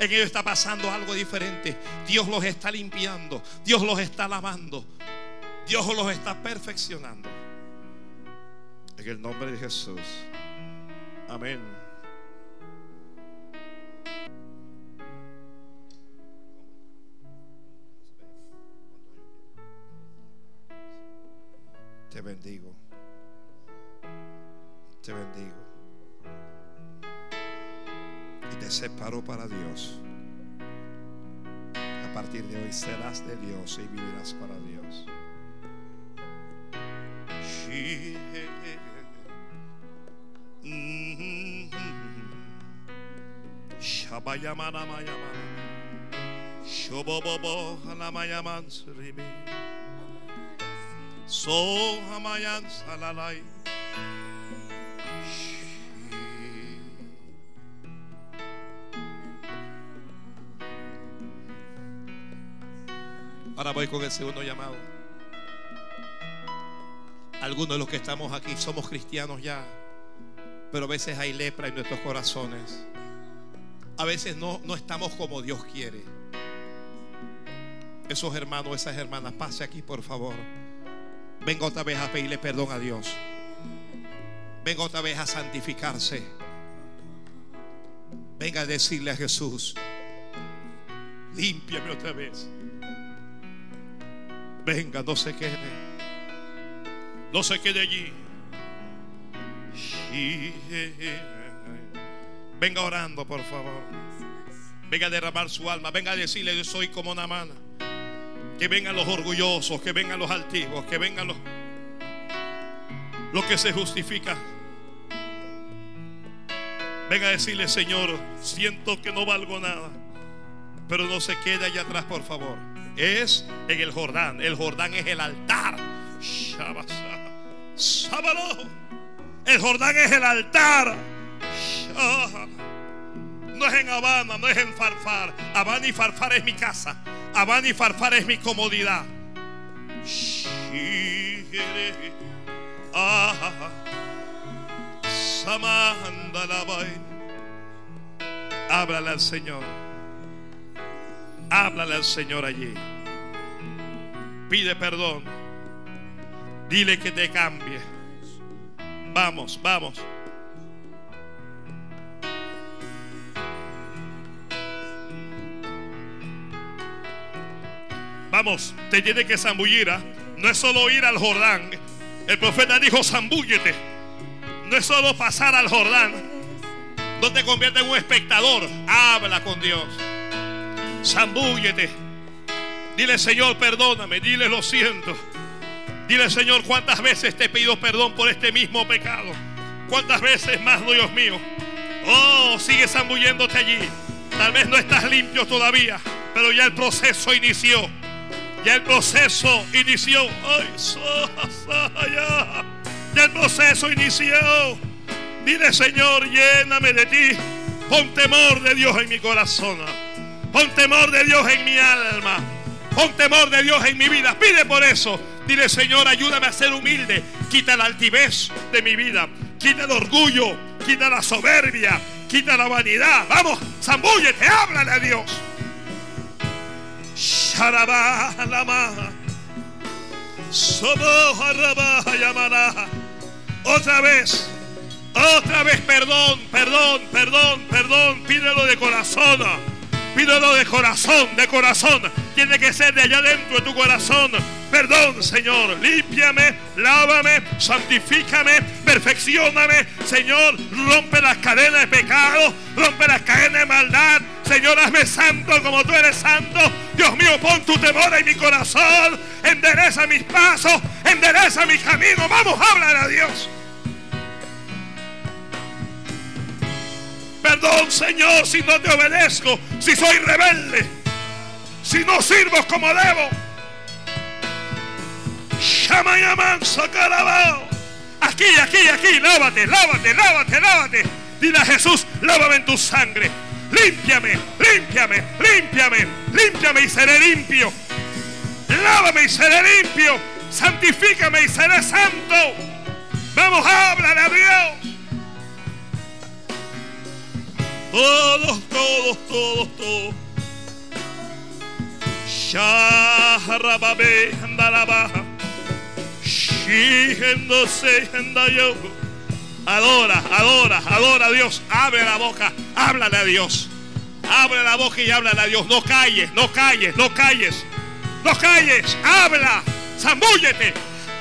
En ellos está pasando algo diferente. Dios los está limpiando. Dios los está lavando. Dios los está perfeccionando. En el nombre de Jesús. Amén. Te bendigo. Te bendigo. Y te separo para Dios. A partir de hoy serás de Dios y vivirás para Dios. She- Mhm. Shabayamana mayamana. Shobobobo halamayaman suribi. So Ahora voy con el segundo llamado. Algunos de los que estamos aquí somos cristianos ya, pero a veces hay lepra en nuestros corazones. A veces no, no estamos como Dios quiere. Esos hermanos, esas hermanas, pase aquí por favor. Venga otra vez a pedirle perdón a Dios. Venga otra vez a santificarse. Venga a decirle a Jesús, límpiame otra vez. Venga, no se quede. No se quede allí. Venga orando, por favor. Venga a derramar su alma. Venga a decirle, yo soy como una mana. Que vengan los orgullosos, que vengan los altivos, que vengan los, los que se justifican. Venga a decirle, Señor, siento que no valgo nada. Pero no se quede allá atrás, por favor. Es en el Jordán. El Jordán es el altar. Sábalo. El Jordán es el altar. No es en Habana, no es en Farfar. Habana y Farfar es mi casa. Habana y Farfar es mi comodidad. Shire. Ah. Al Señor. Háblale al Señor allí. Pide perdón. Dile que te cambie. Vamos, vamos. Vamos, te tiene que zambullir. ¿ah? No es solo ir al Jordán. El profeta dijo, zambúllete. No es solo pasar al Jordán. No te conviertes en un espectador. Habla con Dios. Zambúllete. Dile, Señor, perdóname. Dile, lo siento. Dile, Señor, cuántas veces te he pedido perdón por este mismo pecado. Cuántas veces más, Dios mío. Oh, sigue zambulléndote allí. Tal vez no estás limpio todavía, pero ya el proceso inició. Ya el proceso inició. Ay, so- so- ya. Ya el proceso inició. Dile, Señor, lléname de ti. Pon temor de Dios en mi corazón. Pon temor de Dios en mi alma. Pon temor de Dios en mi vida. Pide por eso. Dile, Señor, ayúdame a ser humilde. Quita la altivez de mi vida. Quita el orgullo. Quita la soberbia. Quita la vanidad. Vamos, zambúllete, háblale a Dios. Otra vez. Otra vez perdón, perdón, perdón, perdón. Pídelo de corazón. Pídelo de corazón, de corazón. Tiene que ser de allá dentro de tu corazón. Perdón, Señor. Límpiame, lávame, santifícame, perfeccioname. Señor, rompe las cadenas de pecado, rompe las cadenas de maldad. Señor, hazme santo como tú eres santo. Dios mío, pon tu temor en mi corazón. Endereza mis pasos, endereza mi camino. Vamos, háblale a Dios. Perdón, Señor, si no te obedezco, si soy rebelde, si no sirvo como debo. Aquí, aquí, aquí, lávate, lávate, lávate, lávate. Dile a Jesús, lávame en tu sangre. Límpiame, límpiame, límpiame, límpiame y seré limpio. Lávame y seré limpio. Santifícame y seré santo. Vamos, háblale a Dios. Todos, todos, todos, todos. Shaharababe andayo. Adora, adora, adora a Dios. Abre la boca, háblale a Dios. Abre la boca y háblale a Dios. No calles, no calles, no calles. No calles, habla. Zambúllete.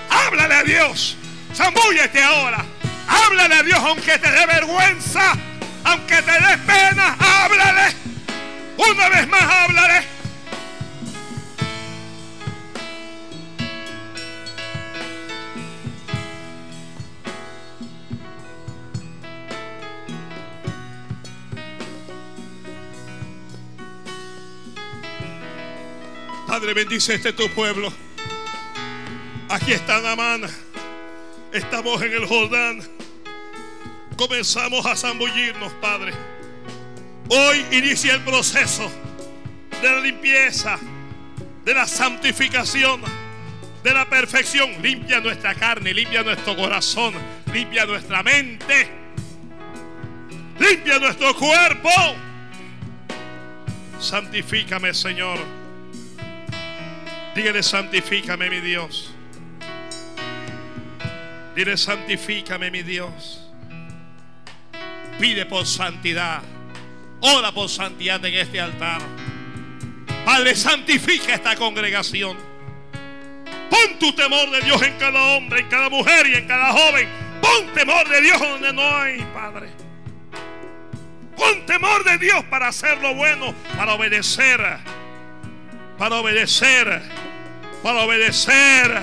Háblale a Dios. Zambúllete ahora. Háblale a Dios aunque te dé vergüenza. Aunque te dé pena. Háblale. Una vez más, háblale. Padre, bendice este tu pueblo. Aquí está Namán. Estamos en el Jordán. Comenzamos a zambullirnos, Padre. Hoy inicia el proceso de la limpieza, de la santificación, de la perfección. Limpia nuestra carne, limpia nuestro corazón, limpia nuestra mente, limpia nuestro cuerpo. Santifícame, Señor. Dígale, santifícame, mi Dios. Dile, santifícame, mi Dios. Pide por santidad. Ora por santidad en este altar. Padre, santifica esta congregación. Pon tu temor de Dios en cada hombre, en cada mujer y en cada joven. Pon temor de Dios donde no hay, Padre. Pon temor de Dios para hacer lo bueno, para obedecer. Para obedecer. Para obedecer.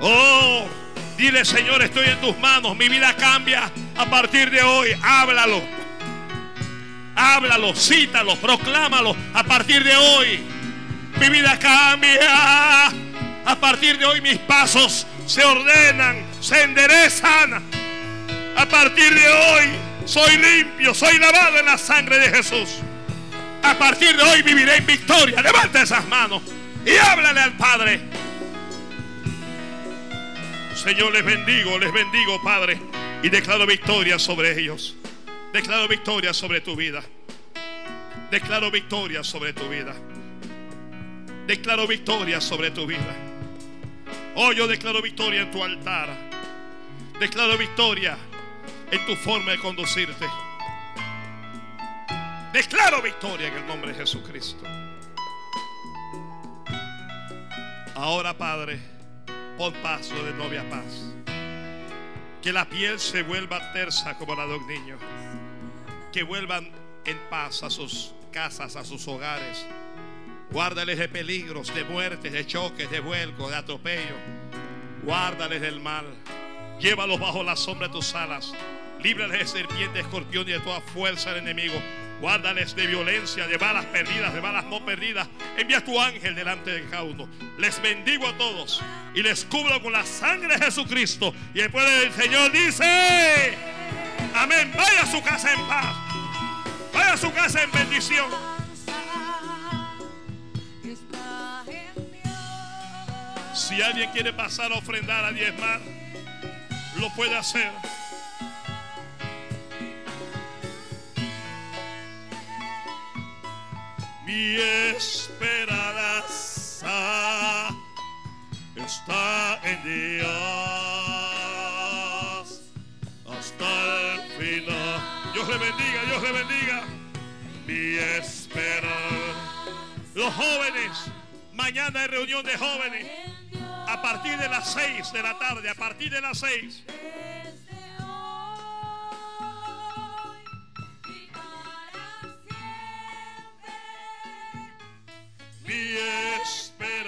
Oh, dile Señor, estoy en tus manos. Mi vida cambia a partir de hoy. Háblalo. Háblalo, cítalo, proclámalo a partir de hoy. Mi vida cambia. A partir de hoy mis pasos se ordenan, se enderezan. A partir de hoy soy limpio, soy lavado en la sangre de Jesús. A partir de hoy viviré en victoria. Levanta esas manos y háblale al Padre. Señor, les bendigo, les bendigo, Padre. Y declaro victoria sobre ellos. Declaro victoria sobre tu vida. Declaro victoria sobre tu vida. Declaro victoria sobre tu vida. Oh, yo declaro victoria en tu altar. Declaro victoria en tu forma de conducirte. Declaro victoria en el nombre de Jesucristo. Ahora, Padre, pon paso de novia paz. Que la piel se vuelva tersa como la de un niño. Que vuelvan en paz a sus casas, a sus hogares. Guárdales de peligros, de muertes, de choques, de vuelcos, de atropello. Guárdales del mal. Llévalos bajo la sombra de tus alas. Líbrales de serpiente, escorpión y de toda fuerza del enemigo. Guárdales de violencia, de balas perdidas, de balas no perdidas. Envía tu ángel delante de cada uno. Les bendigo a todos y les cubro con la sangre de Jesucristo. Y después el Señor dice, amén. Vaya a su casa en paz. Vaya a su casa en bendición. Si alguien quiere pasar a ofrendar, a diezmar, lo puede hacer. Mi esperanza está en Dios hasta el final. Dios le bendiga, Dios le bendiga. Mi esperanza. Los jóvenes, mañana hay reunión de jóvenes. A partir de las 6 de la tarde, a partir de las 6. mi esperanza.